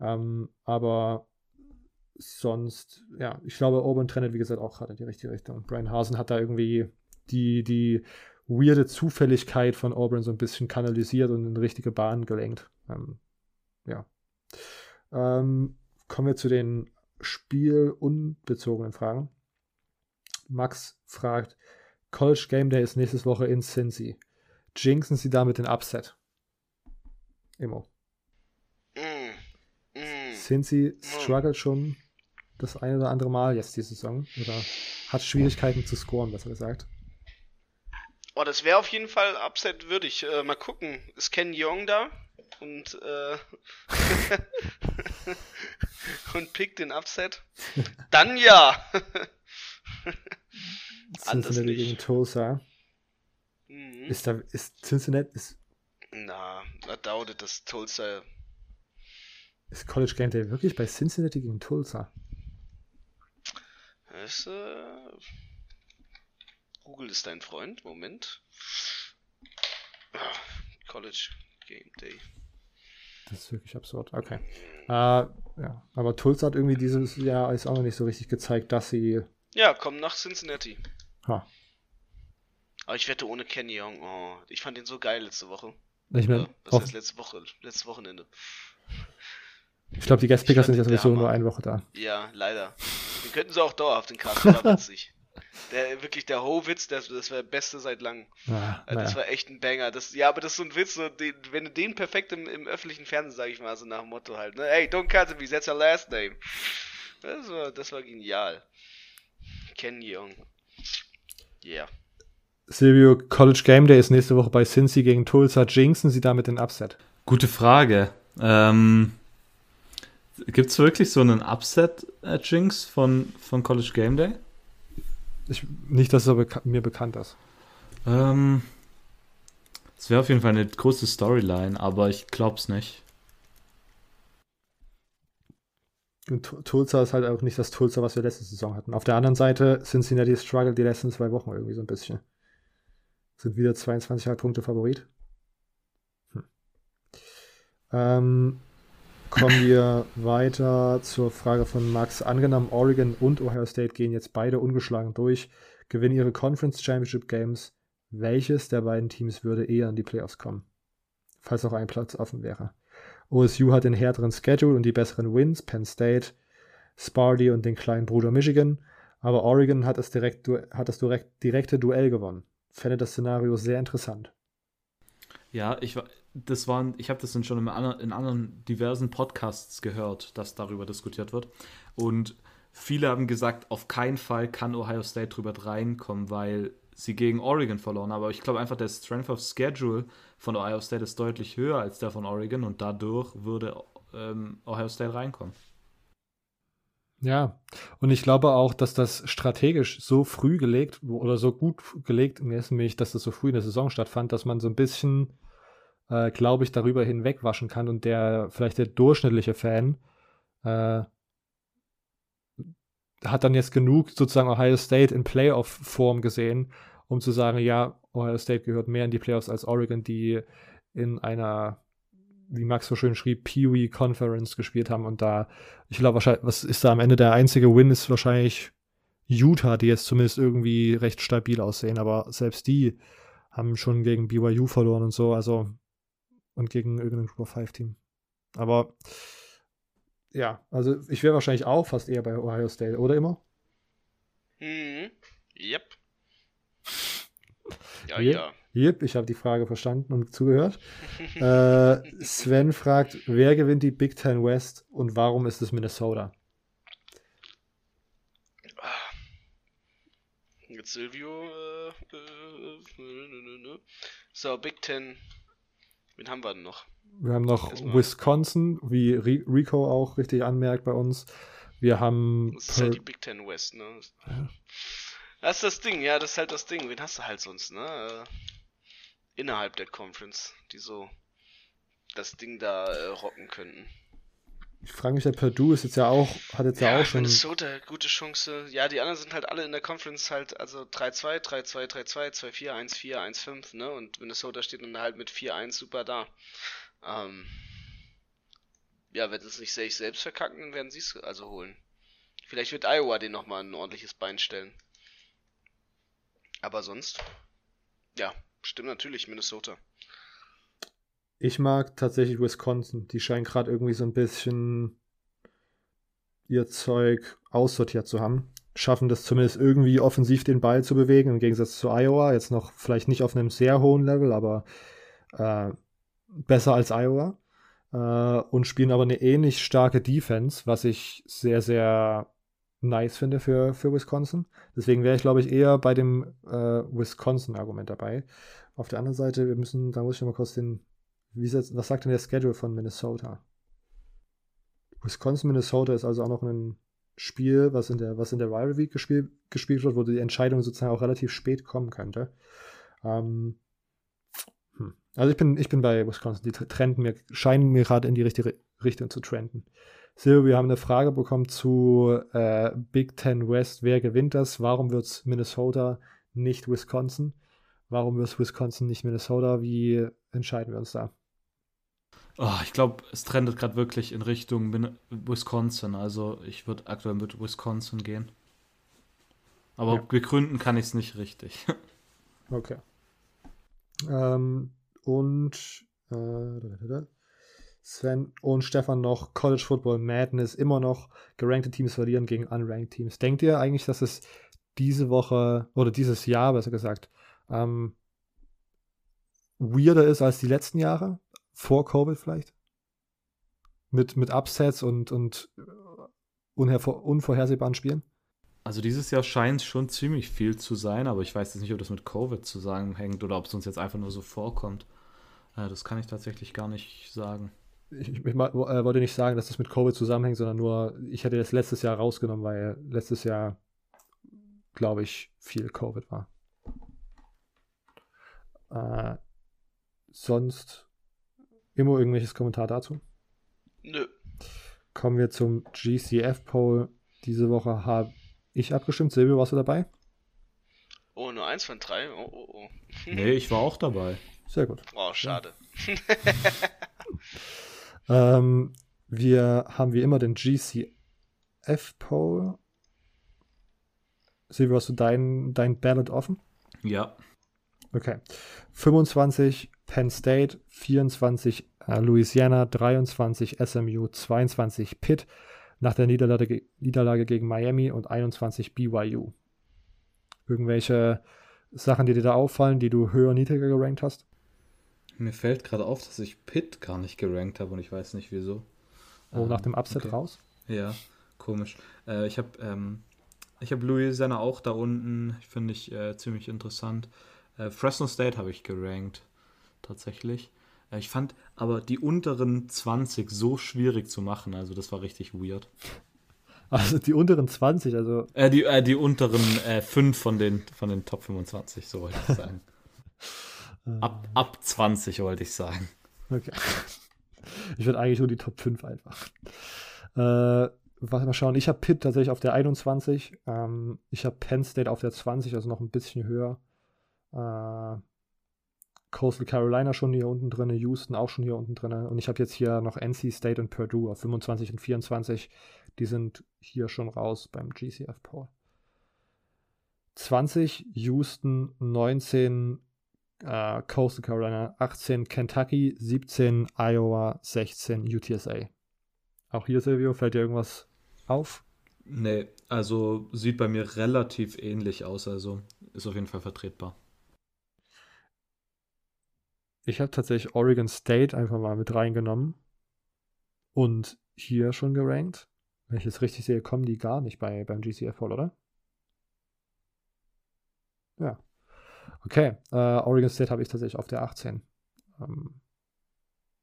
Ähm, aber sonst, ja, ich glaube, Auburn trennt, wie gesagt, auch gerade in die richtige Richtung. Brian Hasen hat da irgendwie die, die weirde Zufälligkeit von Auburn so ein bisschen kanalisiert und in richtige Bahn gelenkt. Ähm, ja. Ähm, kommen wir zu den spielunbezogenen Fragen. Max fragt, College Game Day ist nächste Woche in Cincy. Jinxen Sie damit den Upset? Immo. Cincy mm. struggelt schon das eine oder andere Mal jetzt diese Saison oder hat Schwierigkeiten zu scoren, besser gesagt. Oh, das wäre auf jeden Fall Upset würdig. Äh, mal gucken. Ist Ken Young da? Und, äh, <laughs> und pickt den Upset? <laughs> Dann ja! <laughs> Cincinnati gegen Tulsa. Mhm. Ist da, ist Cincinnati, ist. Na, I doubt it, dass Tulsa. Ist College Game Day wirklich bei Cincinnati gegen Tulsa? Ist, äh, Google ist dein Freund. Moment. College Game Day. Das ist wirklich absurd. Okay. Äh, ja. Aber Tulsa hat irgendwie dieses Jahr ist auch noch nicht so richtig gezeigt, dass sie. Ja, kommen nach Cincinnati. Ha. Aber ich wette ohne Kenny Young. Oh, ich fand ihn so geil letzte Woche. Ich meine, das heißt letzte Woche, letztes Wochenende. Ich glaube, die Guestpicker sind ja sowieso nur eine Woche da. Ja, leider. Den könnten sie auch dauerhaft in Karten, war <laughs> witzig. Der, wirklich, der Ho-Witz, das, das war der beste seit langem. Ah, also, das war echt ein Banger. Das, ja, aber das ist so ein Witz, so, den, wenn du den perfekt im, im öffentlichen Fernsehen, sag ich mal, so nach dem Motto halt, ne? Hey, don't cut me, that's your last name. Das war, das war genial. Ken Young. Yeah. Silvio, College Game Day ist nächste Woche bei Cincy gegen Tulsa. Jinxen Sie damit den Upset? Gute Frage. Ähm, Gibt es wirklich so einen Upset-Jinx von, von College Game Day? Ich, nicht, dass es beka mir bekannt ist. Ähm, es wäre auf jeden Fall eine große Storyline, aber ich glaube es nicht. Und Tulsa ist halt auch nicht das Tulsa, was wir letzte Saison hatten. Auf der anderen Seite Cincinnati Struggle die letzten zwei Wochen irgendwie so ein bisschen. Sind wieder 22 Punkte Favorit. Hm. Ähm, kommen wir weiter zur Frage von Max. Angenommen, Oregon und Ohio State gehen jetzt beide ungeschlagen durch, gewinnen ihre Conference Championship Games. Welches der beiden Teams würde eher in die Playoffs kommen? Falls auch ein Platz offen wäre. OSU hat den härteren Schedule und die besseren Wins, Penn State, Sparty und den kleinen Bruder Michigan, aber Oregon hat das, direkt, hat das direkt, direkte Duell gewonnen. Fände das Szenario sehr interessant. Ja, ich, das waren, ich habe das dann schon in anderen, in anderen diversen Podcasts gehört, dass darüber diskutiert wird. Und viele haben gesagt, auf keinen Fall kann Ohio State drüber reinkommen, weil sie gegen Oregon verloren haben. Aber ich glaube einfach, der Strength of Schedule von Ohio State ist deutlich höher als der von Oregon und dadurch würde ähm, Ohio State reinkommen. Ja, und ich glaube auch, dass das strategisch so früh gelegt oder so gut gelegt ist, nämlich, dass das so früh in der Saison stattfand, dass man so ein bisschen äh, glaube ich, darüber hinwegwaschen kann und der vielleicht der durchschnittliche Fan äh, hat dann jetzt genug sozusagen Ohio State in Playoff-Form gesehen, um zu sagen, ja, Ohio State gehört mehr in die Playoffs als Oregon, die in einer, wie Max so schön schrieb, Pee-Wee Conference gespielt haben und da, ich glaube wahrscheinlich, was ist da am Ende der einzige Win, ist wahrscheinlich Utah, die jetzt zumindest irgendwie recht stabil aussehen, aber selbst die haben schon gegen BYU verloren und so, also und gegen irgendein Group of Five Team. Aber ja, also ich wäre wahrscheinlich auch fast eher bei Ohio State, oder immer? Mhm. Yep. Ja, yep, ja. Yep, ich habe die Frage verstanden und zugehört. <laughs> äh, Sven fragt, wer gewinnt die Big Ten West und warum ist es Minnesota? Jetzt Silvio. Äh, äh, äh, so, Big Ten Wen haben wir denn noch? Wir haben noch Erstmal. Wisconsin, wie Rico auch richtig anmerkt bei uns. Wir haben. Das ist ja die Big Ten West, ne? Ja. Das ist das Ding, ja, das ist halt das Ding. Wen hast du halt sonst, ne? Äh, innerhalb der Conference, die so das Ding da äh, rocken könnten. Ich frage mich, der Purdue ist jetzt ja auch, hat jetzt ja, Ja, auch schon. Minnesota, gute Chance. Ja, die anderen sind halt alle in der Conference halt, also 3-2, 3-2, 3-2, 2-4, 1-4, 1-5, ne? Und Minnesota steht dann halt mit 4-1 super da. Ähm, ja, wenn sie es nicht sich selbst verkacken, dann werden sie es also holen. Vielleicht wird Iowa den nochmal ein ordentliches Bein stellen. Aber sonst, ja, stimmt natürlich, Minnesota. Ich mag tatsächlich Wisconsin. Die scheinen gerade irgendwie so ein bisschen ihr Zeug aussortiert zu haben. Schaffen das zumindest irgendwie offensiv den Ball zu bewegen, im Gegensatz zu Iowa. Jetzt noch vielleicht nicht auf einem sehr hohen Level, aber äh, besser als Iowa. Äh, und spielen aber eine ähnlich starke Defense, was ich sehr, sehr nice finde für, für Wisconsin. Deswegen wäre ich, glaube ich, eher bei dem äh, Wisconsin-Argument dabei. Auf der anderen Seite, wir müssen, da muss ich noch mal kurz den, jetzt, was sagt denn der Schedule von Minnesota? Wisconsin, Minnesota ist also auch noch ein Spiel, was in der, was in der Rivalry Week gespielt, gespielt wird, wo die Entscheidung sozusagen auch relativ spät kommen könnte. Ähm, hm. Also ich bin, ich bin bei Wisconsin. Die trenden mir, scheinen mir gerade in die richtige Richtung zu trenden. Silvio, wir haben eine Frage bekommen zu äh, Big Ten West. Wer gewinnt das? Warum wird es Minnesota, nicht Wisconsin? Warum wird es Wisconsin, nicht Minnesota? Wie entscheiden wir uns da? Oh, ich glaube, es trendet gerade wirklich in Richtung Wisconsin. Also ich würde aktuell mit Wisconsin gehen. Aber Ja. begründen kann ich es nicht richtig. <laughs> Okay. Ähm, und äh. Sven und Stefan noch College Football Madness immer noch gerankte Teams verlieren gegen unranked Teams. Denkt ihr eigentlich, dass es diese Woche oder dieses Jahr, besser gesagt, ähm, weirder ist als die letzten Jahre? Vor Covid vielleicht? Mit, mit Upsets und, und äh, unvorhersehbaren Spielen? Also dieses Jahr scheint es schon ziemlich viel zu sein, aber ich weiß jetzt nicht, ob das mit Covid zusammenhängt oder ob es uns jetzt einfach nur so vorkommt. Äh, das kann ich tatsächlich gar nicht sagen. ich, ich äh, wollte nicht sagen, dass das mit Covid zusammenhängt, sondern nur, ich hätte das letztes Jahr rausgenommen, weil letztes Jahr, glaube ich, viel Covid war. Äh, sonst immer irgendwelches Kommentar dazu? Nö. Kommen wir zum GCF-Poll. Diese Woche habe ich abgestimmt. Silvio, warst du dabei? Oh, nur eins von drei? Oh, oh, oh. <laughs> Nee, ich war auch dabei. Sehr gut. Oh, schade. <laughs> Ähm, wir haben wie immer den GCF-Poll. Silvio, hast du dein, dein Ballot offen? Ja. Okay. 25 Penn State, 24 äh, Louisiana, 23 SMU, 22 Pitt nach der Niederlage, ge- Niederlage gegen Miami und 21 BYU. Irgendwelche Sachen, die dir da auffallen, die du höher, niedriger gerankt hast? Mir fällt gerade auf, dass ich Pitt gar nicht gerankt habe und ich weiß nicht wieso. Oh, Ähm, nach dem Upset okay. raus? Ja, komisch. Äh, ich habe ähm, ich hab Louisiana auch da unten, finde ich äh, ziemlich interessant. Äh, Fresno State habe ich gerankt, tatsächlich. Äh, ich fand aber die unteren 20 so schwierig zu machen, also das war richtig weird. Also die unteren 20, also Äh, die, äh, die unteren äh, 5 von den, von den Top 25, so wollte ich sagen. <laughs> Ab, ab 20 wollte ich sagen. Okay. Ich würde eigentlich nur die Top 5 einfach. Äh, mal schauen. Ich habe Pitt tatsächlich auf der 21. Ähm, ich habe Penn State auf der 20, also noch ein bisschen höher. Äh, Coastal Carolina schon hier unten drin, Houston auch schon hier unten drin. Und ich habe jetzt hier noch NC State und Purdue auf 25 und 24. Die sind hier schon raus beim GCF Poll. 20 Houston, 19 äh, Coastal Carolina, 18 Kentucky, 17 Iowa, 16 UTSA. Auch hier, Silvio, fällt dir irgendwas auf? Nee, also sieht bei mir relativ ähnlich aus, also ist auf jeden Fall vertretbar. Ich habe tatsächlich Oregon State einfach mal mit reingenommen und hier schon gerankt. Wenn ich es richtig sehe, kommen die gar nicht bei, beim GCF voll, oder? Ja. Okay, äh, Oregon State habe ich tatsächlich auf der 18. Ähm,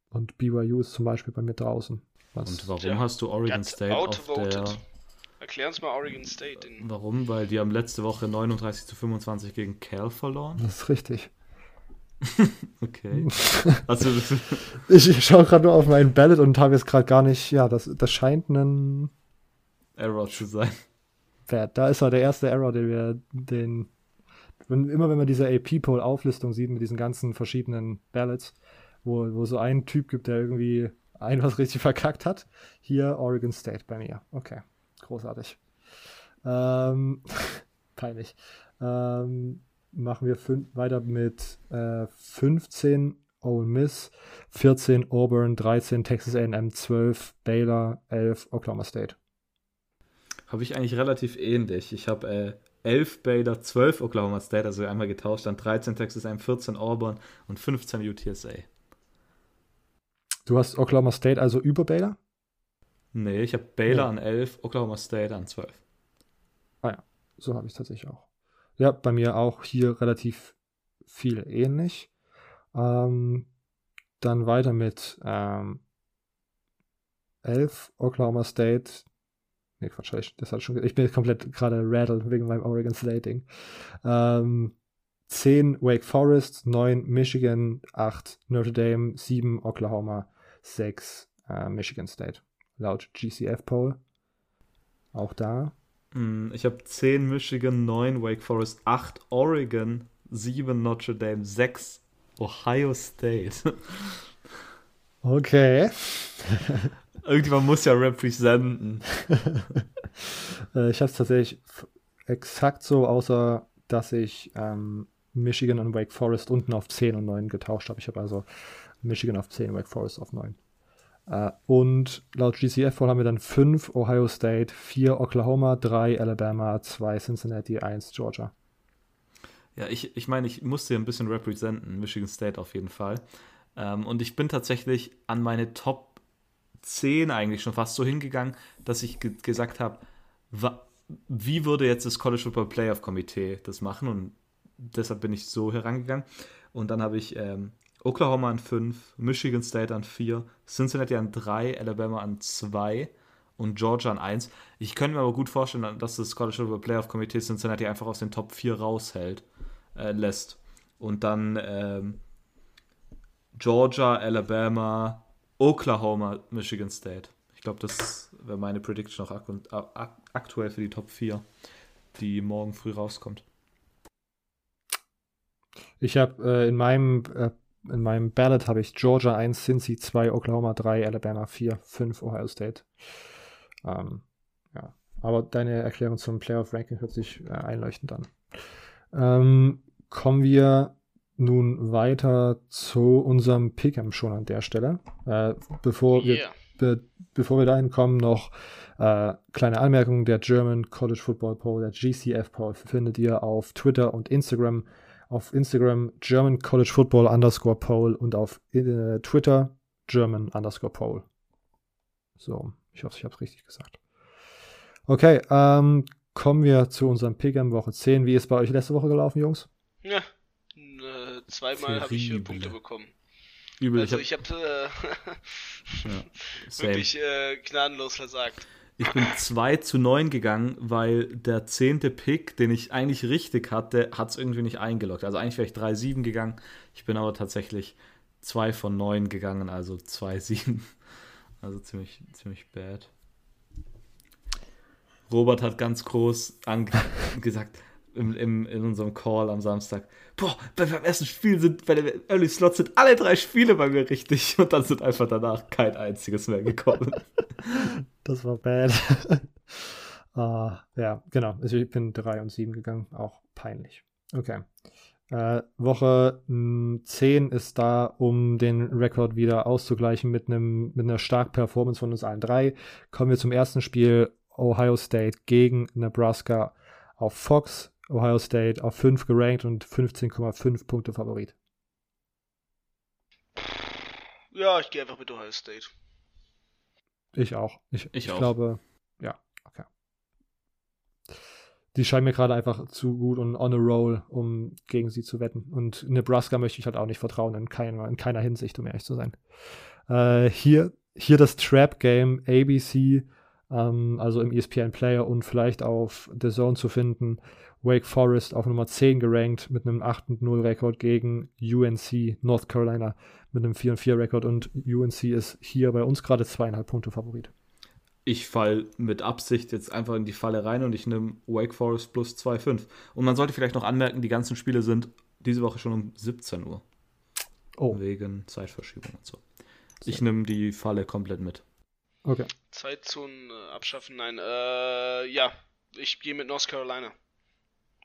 und BYU ist zum Beispiel bei mir draußen. Was, Und warum Ja. hast du Oregon State auf der... Erklär uns mal Oregon State. Den Warum? Weil die haben letzte Woche 39 zu 25 gegen Cal verloren. Das ist richtig. <laughs> Okay. Also, <laughs> Ich, ich schaue gerade nur auf meinen Ballot und habe jetzt gerade gar nicht, ja, das, das scheint ein Error zu sein. Wert. Da ist halt der erste Error, den wir, den, wenn, immer wenn man diese AP-Poll-Auflistung sieht mit diesen ganzen verschiedenen Ballots, wo, wo so ein Typ gibt, der irgendwie ein was richtig verkackt hat. Hier Oregon State bei mir. Okay, großartig. Ähm, <laughs> peinlich. Ähm, machen wir weiter mit äh, 15 Ole Miss, 14 Auburn, 13 Texas A&M, 12 Baylor, 11 Oklahoma State. Habe ich eigentlich relativ ähnlich. Ich habe äh, 11 Baylor, 12 Oklahoma State, also einmal getauscht, dann 13 Texas A&M, 14 Auburn und 15 UTSA. Du hast Oklahoma State also über Baylor? Nee, ich habe Baylor Ja. an 11, Oklahoma State an 12. So habe ich es tatsächlich auch. Ja, bei mir auch hier relativ viel ähnlich. Ähm, dann weiter mit ähm, 11 Oklahoma State. Nee, Quatsch, ich, das hat schon, ich bin komplett gerade rattled wegen meinem Oregon State Ding. Ähm, 10 Wake Forest, 9 Michigan, 8 Notre Dame, 7 Oklahoma, 6 äh, Michigan State. Laut GCF Poll. Auch da Ich habe 10 Michigan, 9 Wake Forest, 8 Oregon, 7 Notre Dame, 6 Ohio State. <laughs> Okay. Irgendjemand muss ja representen. <laughs> Äh, ich habe es tatsächlich exakt so, außer dass ich ähm, Michigan und Wake Forest unten auf 10 und 9 getauscht habe. Ich habe also Michigan auf 10, Wake Forest auf 9. Äh, und laut GCF haben wir dann 5 Ohio State, 4 Oklahoma, 3 Alabama, 2 Cincinnati, 1 Georgia. Ja, ich, ich meine, ich musste ein bisschen representen, Michigan State auf jeden Fall. Ähm, und ich bin tatsächlich an meine Top 10 eigentlich schon fast so hingegangen, dass ich ge gesagt habe, wie würde jetzt das College Football Playoff Komitee das machen? Und deshalb bin ich so herangegangen. Und dann habe ich ähm, Oklahoma an 5, Michigan State an 4, Cincinnati an 3, Alabama an 2 und Georgia an 1. Ich könnte mir aber gut vorstellen, dass das College Football Playoff Komitee Cincinnati einfach aus den Top 4 raushält, äh, lässt. Und dann ähm, Georgia, Alabama, Oklahoma, Michigan State. Ich glaube, das wäre meine Prediction auch ak ak aktuell für die Top 4, die morgen früh rauskommt. Ich habe äh, in meinem äh, in meinem Ballot habe ich Georgia 1, Cincy 2, Oklahoma 3, Alabama 4, 5 Ohio State. Ähm, ja, aber deine Erklärung zum Playoff Ranking hört sich äh, einleuchtend an. Ähm, kommen wir nun weiter zu unserem Pick'em schon an der Stelle. Äh, bevor wir Yeah. Be bevor wir dahin kommen, noch äh, kleine Anmerkung: Der German College Football Poll, der GCF Poll, findet ihr auf Twitter und Instagram. Auf Instagram German College Football underscore Poll und auf äh, Twitter German underscore Poll. So, ich hoffe, ich habe es richtig gesagt. Okay, ähm, kommen wir zu unserem Pick'em Woche 10. Wie ist bei euch letzte Woche gelaufen, Jungs? Ja, äh, zweimal habe ich äh. Punkte bekommen. Übel, Also ich habe äh, habe <laughs> wirklich äh, gnadenlos versagt. Ich bin 2 zu 9 gegangen, weil der zehnte Pick, den ich eigentlich richtig hatte, hat es irgendwie nicht eingeloggt. Also eigentlich wäre ich 3-7 gegangen. Ich bin aber tatsächlich 2 von 9 gegangen, also 2-7. <laughs> Also ziemlich, ziemlich bad. Robert hat ganz groß <laughs> gesagt im, im, in unserem Call am Samstag, boah, bei, beim ersten Spiel sind, bei dem Early Slot sind alle drei Spiele bei mir richtig und dann sind einfach danach kein einziges mehr gekommen. <laughs> Das war bad. <laughs> Ah, ja, genau. Also ich bin 3 und 7 gegangen. Auch peinlich. Okay. Äh, Woche mh, 10 ist da, um den Rekord wieder auszugleichen mit, einem, mit einer starken Performance von uns allen drei. Kommen wir zum ersten Spiel. Ohio State gegen Nebraska auf Fox. Ohio State auf 5 gerankt und 15,5 Punkte Favorit. Ja, ich gehe einfach mit Ohio State. Ich auch. Ich, Ich ich auch. glaube, ja, okay. Die scheinen mir gerade einfach zu gut und on a roll, um gegen sie zu wetten. Und Nebraska möchte ich halt auch nicht vertrauen, in keiner, in keiner Hinsicht, um ehrlich zu sein. Äh, hier, hier das Trap Game ABC ähm, also im ESPN Player und vielleicht auf The Zone zu finden. Wake Forest auf Nummer 10 gerankt mit einem 8-0-Rekord gegen UNC North Carolina mit einem 4-4-Rekord und UNC ist hier bei uns gerade zweieinhalb Punkte Favorit. Ich fall mit Absicht jetzt einfach in die Falle rein und ich nehme Wake Forest plus 2-5. Und man sollte vielleicht noch anmerken, die ganzen Spiele sind diese Woche schon um 17 Uhr. Oh. Wegen Zeitverschiebung und so. Ich nehme die Falle komplett mit. Okay. Zeitzonen äh, abschaffen, nein. Äh, ja, ich gehe mit North Carolina.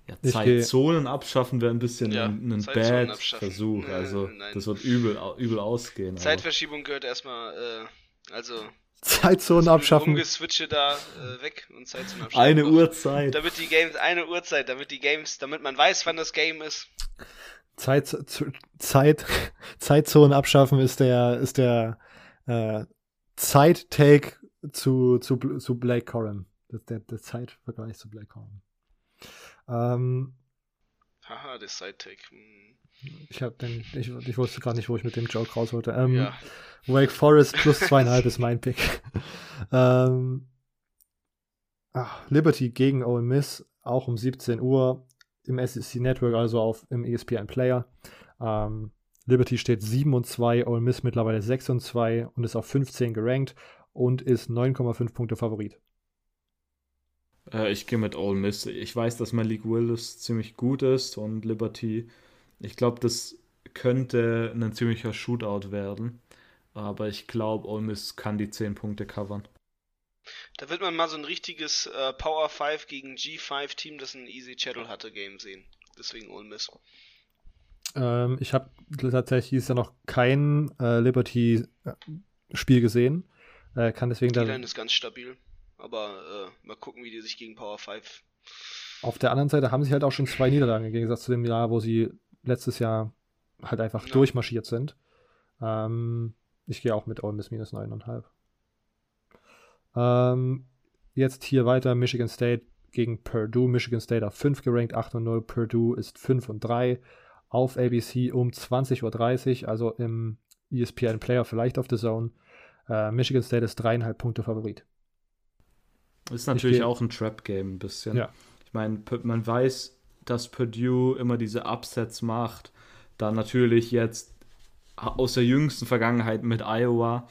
Ja, Zeitzonen abschaffen wäre ein bisschen ja, ein, ein bad Versuch. Also, nein. das wird übel, übel ausgehen. Zeitverschiebung gehört erstmal, äh, also. Zeitzonen abschaffen. Umgeswitche da äh, weg und Zeitzonen abschaffen. Eine Uhrzeit. Damit die Games, eine Uhrzeit, damit die Games, damit man weiß, wann das Game ist. Zeit, Zeit, Zeitzonen abschaffen ist der, ist der äh, Zeit-Take zu, zu, zu Blake Coram. Der, der Zeitvergleich zu Blake Coram. Ähm, Haha, der Side-Take. Hm. Ich, hab den, ich, ich wusste gerade nicht, wo ich mit dem Joke raus wollte. Ähm, ja. Wake Forest plus <laughs> zweieinhalb ist mein Pick. ähm, ach, Liberty gegen Ole Miss, auch um 17 Uhr im SEC Network, also auf im ESPN Player. Ähm, Liberty steht 7 und 2, Ole Miss mittlerweile 6 und 2 und ist auf 15 gerankt und ist 9,5 Punkte Favorit. Äh, ich gehe mit Ole Miss. Ich weiß, dass Malik Willis ziemlich gut ist und Liberty. Ich glaube, das könnte ein ziemlicher Shootout werden. Aber ich glaube, Ole Miss kann die 10 Punkte covern. Da wird man mal so ein richtiges äh, Power 5 gegen G5 Team, das ein Easy Chattel hatte, Game sehen. Deswegen Ole Miss. Ähm, ich habe tatsächlich dieses Jahr noch kein äh, Liberty-Spiel gesehen. Äh, kann deswegen die Line ist ganz stabil. Aber äh, mal gucken, wie die sich gegen Power 5. Auf der anderen Seite haben sie halt auch schon zwei Niederlagen im Gegensatz zu dem Jahr, wo sie letztes Jahr halt einfach ja. durchmarschiert sind. Ähm, ich gehe auch mit Ole Miss minus 9,5. Ähm, jetzt hier weiter Michigan State gegen Purdue. Michigan State auf 5 gerankt, 8 und 0. Purdue ist 5 und 3 auf ABC um 20.30 Uhr, also im ESPN Player, vielleicht auf The Zone. Äh, Michigan State ist dreieinhalb Punkte Favorit. Ist natürlich auch ein Trap-Game ein bisschen. Ja. Ich meine, man weiß, dass Purdue immer diese Upsets macht. Dann natürlich jetzt aus der jüngsten Vergangenheit mit Iowa.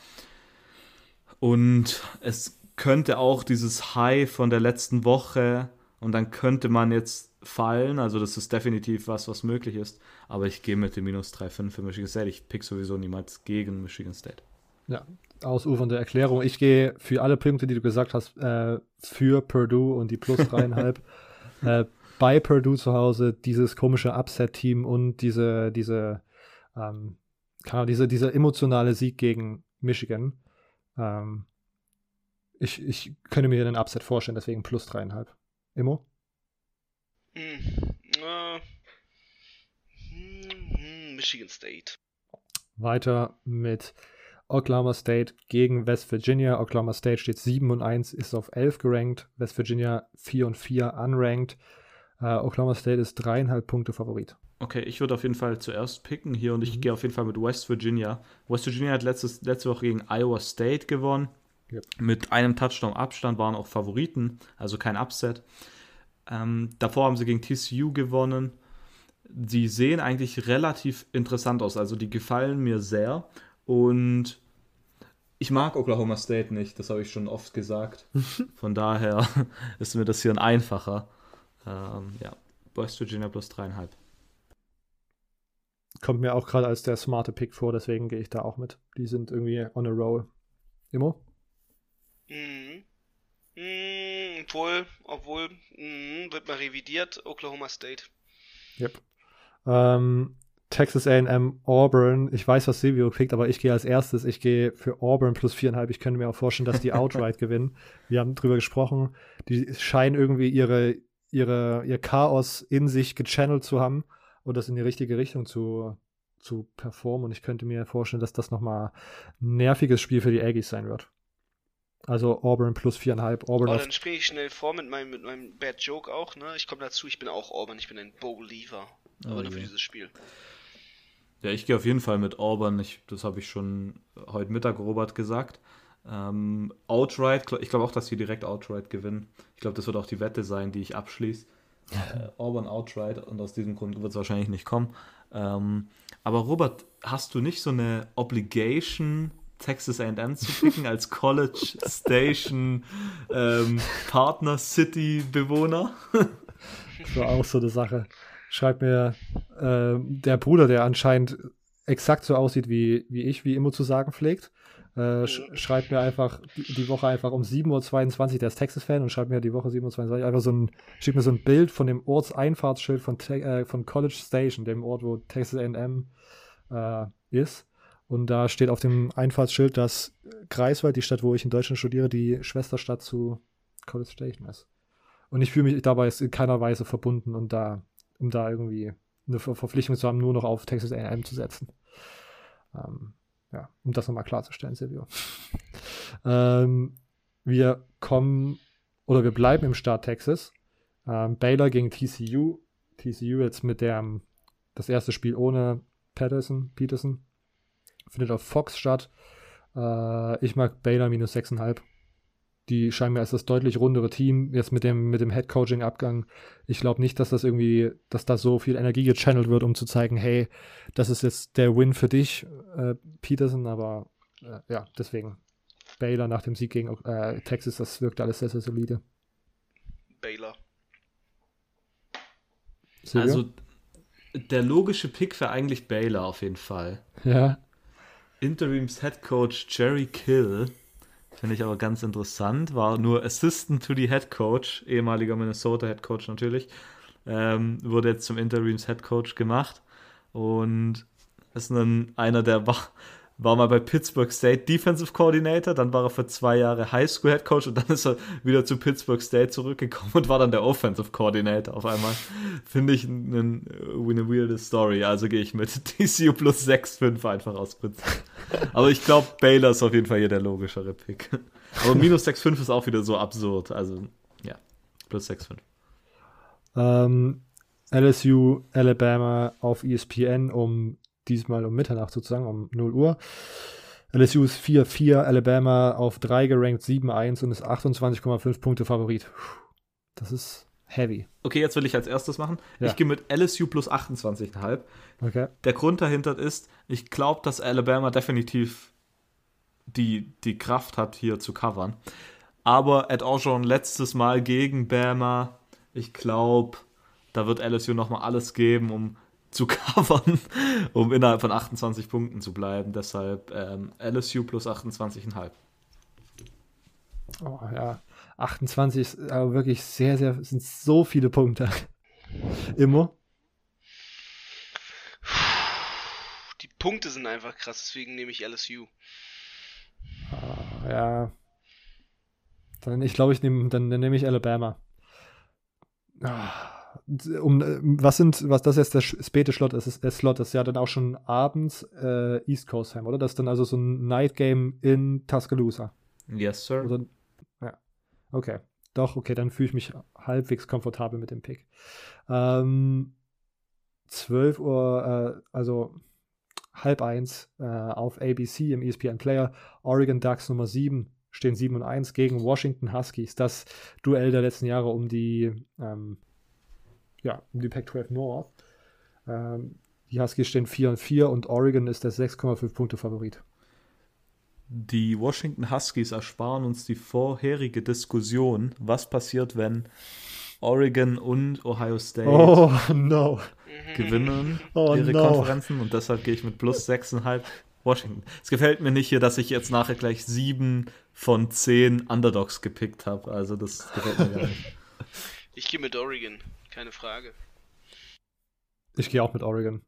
Und es könnte auch dieses High von der letzten Woche und dann könnte man jetzt fallen. Also das ist definitiv was, was möglich ist. Aber ich gehe mit dem minus 3,5 für Michigan State. Ich pick sowieso niemals gegen Michigan State. Ja, ausufernde Erklärung. Ich gehe für alle Punkte, die du gesagt hast, äh, für Purdue und die plus dreieinhalb. <laughs> äh, bei Purdue zu Hause dieses komische Upset-Team und diese, diese, ähm, kann diese, dieser emotionale Sieg gegen Michigan. Ähm, ich, ich könnte mir den Upset vorstellen, deswegen plus dreieinhalb. Immo? Hm, äh, hm, Michigan State. Weiter mit Oklahoma State gegen West Virginia. Oklahoma State steht 7 und 1, ist auf 11 gerankt. West Virginia 4 und 4 unranked. Uh, Oklahoma State ist dreieinhalb Punkte Favorit. Okay, ich würde auf jeden Fall zuerst picken hier und ich mhm. gehe auf jeden Fall mit West Virginia. West Virginia hat letztes, letzte Woche gegen Iowa State gewonnen. Yep. Mit einem Touchdown Abstand waren auch Favoriten, also kein Upset. Ähm, davor haben sie gegen TCU gewonnen. Sie sehen eigentlich relativ interessant aus, also die gefallen mir sehr. Und ich mag Oklahoma State nicht, das habe ich schon oft gesagt. <laughs> Von daher <laughs> ist mir das hier ein einfacher. Ähm, ja, West Virginia plus dreieinhalb. Kommt mir auch gerade als der smarte Pick vor, deswegen gehe ich da auch mit. Die sind irgendwie on a roll. Immo? Mhm. Mhm, obwohl, obwohl, mh, wird mal revidiert, Oklahoma State. Yep. Ähm, Texas AM Auburn. Ich weiß, was Silvio kriegt, aber ich gehe als erstes. Ich gehe für Auburn plus viereinhalb. Ich könnte mir auch vorstellen, dass die outright <laughs> gewinnen. Wir haben drüber gesprochen. Die scheinen irgendwie ihre, ihre, ihr Chaos in sich gechannelt zu haben und das in die richtige Richtung zu, zu performen. Und ich könnte mir vorstellen, dass das nochmal ein nerviges Spiel für die Aggies sein wird. Also Auburn plus viereinhalb. Auburn oh, dann springe ich schnell vor mit meinem, mit meinem Bad Joke auch. Ne? Ich komme dazu, ich bin auch Auburn, ich bin ein Believer. Aber oh, nur für dieses Spiel. Ja, ich gehe auf jeden Fall mit Auburn. Ich, das habe ich schon heute Mittag Robert gesagt. Ähm, outright, ich glaube auch, dass sie direkt outright gewinnen. Ich glaube, das wird auch die Wette sein, die ich abschließe. <laughs> Äh, Auburn outright und aus diesem Grund wird es wahrscheinlich nicht kommen. Ähm, aber Robert, hast du nicht so eine Obligation, Texas AM zu picken als <laughs> College Station ähm, Partner City Bewohner? <laughs> das war auch so eine Sache. Schreibt mir äh, der Bruder, der anscheinend exakt so aussieht wie, wie ich, wie immer zu sagen pflegt. Äh, sch schreibt mir einfach die, die, Woche einfach um 7.22 Uhr, der ist Texas-Fan und schreibt mir die Woche 7.22 Uhr einfach so ein, schickt mir so ein Bild von dem Ortseinfahrtsschild von, äh, von College Station, dem Ort, wo Texas AM äh, ist. Und da steht auf dem Einfahrtsschild, dass Greifswald, die Stadt, wo ich in Deutschland studiere, die Schwesterstadt zu College Station ist. Und ich fühle mich dabei in keiner Weise verbunden und da, um da irgendwie eine Verpflichtung zu haben, nur noch auf Texas AM zu setzen. Ähm, ja, um das nochmal klarzustellen, Silvio. <laughs> ähm, wir kommen oder wir bleiben im Staat Texas. Ähm, Baylor gegen TCU. TCU jetzt mit der das erste Spiel ohne Patterson, Peterson. Findet auf Fox statt. Äh, ich mag Baylor minus 6,5 die scheinen mir als das deutlich rundere Team jetzt mit dem, mit dem Head-Coaching-Abgang. Ich glaube nicht, dass das irgendwie, dass da so viel Energie gechannelt wird, um zu zeigen, hey, das ist jetzt der Win für dich, äh, Peterson, aber äh, ja, deswegen. Baylor nach dem Sieg gegen äh, Texas, das wirkt alles sehr, sehr solide. Baylor. Silvio? Also, der logische Pick wäre eigentlich Baylor auf jeden Fall. Ja. Interims Head Coach Jerry Kill Finde ich aber ganz interessant. War nur Assistant to the Head Coach, ehemaliger Minnesota Head Coach natürlich. Ähm, wurde jetzt zum Interims Head Coach gemacht. Und ist ein, einer, der war, mal bei Pittsburgh State Defensive Coordinator, dann war er für zwei Jahre High School Head Coach und dann ist er wieder zu Pittsburgh State zurückgekommen und war dann der Offensive Coordinator auf einmal. Finde ich eine, eine weirde Story. Also gehe ich mit <laughs> TCU plus 6,5 einfach aus Prinzip. Aber ich glaube, Baylor ist auf jeden Fall hier der logischere Pick. Aber minus 6,5 ist auch wieder so absurd. Also ja, plus 6,5. Ähm, LSU, Alabama auf ESPN um diesmal um Mitternacht sozusagen, um 0 Uhr. LSU ist 4-4, Alabama auf 3 gerankt, 7-1 und ist 28,5 Punkte Favorit. Das ist heavy. Okay, jetzt will ich als erstes machen. Ja. Ich gehe mit LSU plus 28,5. Okay. Der Grund dahinter ist, ich glaube, dass Alabama definitiv die, die Kraft hat, hier zu covern. Aber Ed Orgeron letztes Mal gegen Bama, ich glaube, da wird LSU nochmal alles geben, um zu <laughs> covern, um innerhalb von 28 Punkten zu bleiben. Deshalb ähm, LSU plus 28,5. Oh ja, 28 ist aber wirklich sehr, sehr, sind so viele Punkte. <laughs> Immer. Die Punkte sind einfach krass, deswegen nehme ich LSU. Ah, ja. Dann, ich glaube, ich nehme, dann, dann nehme ich Alabama. Ah um, äh, was sind, was das jetzt der späte Slot ist, der Slot ist ja dann auch schon abends äh, East Coast Time, oder? Das ist dann also so ein Night Game in Tuscaloosa. Yes, sir. Oder, ja. Okay. Doch, okay, dann fühle ich mich halbwegs komfortabel mit dem Pick. Ähm, 12 Uhr, äh, also halb eins äh, auf ABC im ESPN Player. Oregon Ducks Nummer 7 stehen 7 und 1 gegen Washington Huskies. Das Duell der letzten Jahre um die ähm, ja, um die Pac-12 North. Ähm, die Huskies stehen 4 und 4 und Oregon ist der 6,5 Punkte Favorit. Die Washington Huskies ersparen uns die vorherige Diskussion, was passiert, wenn Oregon und Ohio State oh, no. gewinnen oh, ihre no. Konferenzen und deshalb gehe ich mit plus 6,5 Washington. Es gefällt mir nicht hier, dass ich jetzt nachher gleich sieben von zehn Underdogs gepickt habe. Also das gefällt mir gar nicht. Ich gehe mit Oregon keine Frage. Ich gehe auch mit Oregon.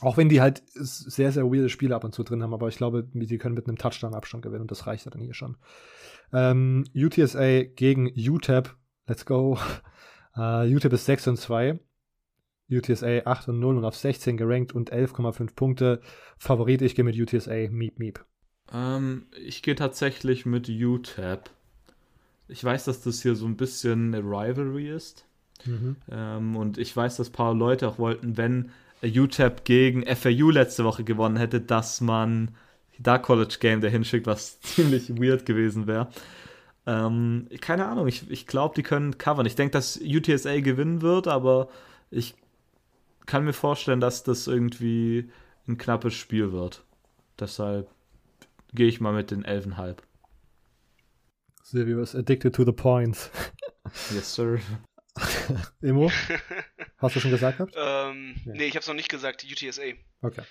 Auch wenn die halt sehr, sehr weirde Spiele ab und zu drin haben, aber ich glaube, die können mit einem Touchdown-Abstand gewinnen und das reicht ja dann hier schon. Ähm, UTSA gegen UTEP. Let's go. <laughs> Uh, UTEP ist 6 und 2. UTSA 8 und 0 und auf 16 gerankt und 11,5 Punkte. Favorit, ich gehe mit UTSA. Meep, meep. Ähm, ich gehe tatsächlich mit UTEP. Ich weiß, dass das hier so ein bisschen eine Rivalry ist. Mhm. Ähm, und ich weiß, dass ein paar Leute auch wollten, wenn UTEP gegen FAU letzte Woche gewonnen hätte, dass man Dark College Game der hinschickt, was <laughs> ziemlich weird gewesen wäre. Ähm, keine Ahnung, ich, ich glaube, die können covern. Ich denke, dass UTSA gewinnen wird, aber ich kann mir vorstellen, dass das irgendwie ein knappes Spiel wird. Deshalb gehe ich mal mit den 11,5. Silvio ist addicted to the points. Yes, sir. <laughs> Immo? <laughs> Hast du schon gesagt gehabt? Ähm, ja. Nee, ich habe es noch nicht gesagt, UTSA. Okay.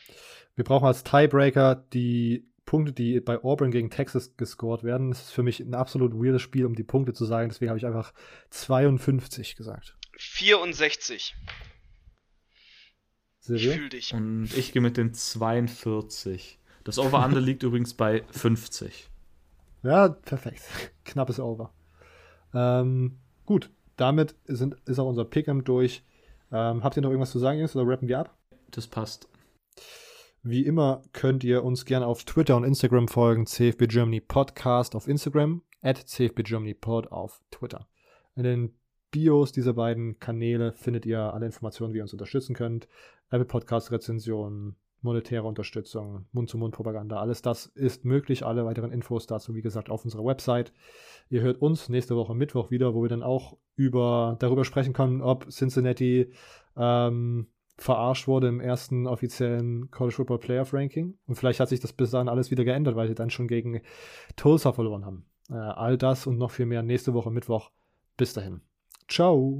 Wir brauchen als Tiebreaker die Punkte, die bei Auburn gegen Texas gescored werden. Das ist für mich ein absolut weirdes Spiel, um die Punkte zu sagen. Deswegen habe ich einfach 52 gesagt. 64. Silvio? Ich fühl dich. Und ich gehe mit den 42. Das Over-Under <laughs> liegt übrigens bei 50. Ja, perfekt. <laughs> Knappes Over. Ähm, gut, damit sind, ist auch unser Pick'em durch. Ähm, habt ihr noch irgendwas zu sagen, Jungs, oder rappen wir ab? Das passt. Wie immer könnt ihr uns gerne auf Twitter und Instagram folgen. CFB Germany Podcast auf Instagram, at CFB Germany Pod auf Twitter. In den Bios dieser beiden Kanäle findet ihr alle Informationen, wie ihr uns unterstützen könnt. Apple Podcast Rezensionen, monetäre Unterstützung, Mund-zu-Mund-Propaganda, alles das ist möglich. Alle weiteren Infos dazu, wie gesagt, auf unserer Website. Ihr hört uns nächste Woche Mittwoch wieder, wo wir dann auch über, darüber sprechen können, ob Cincinnati ähm, verarscht wurde im ersten offiziellen College Football Playoff Ranking. Und vielleicht hat sich das bis dahin alles wieder geändert, weil sie dann schon gegen Tulsa verloren haben. Äh, all das und noch viel mehr nächste Woche Mittwoch. Bis dahin. Ciao.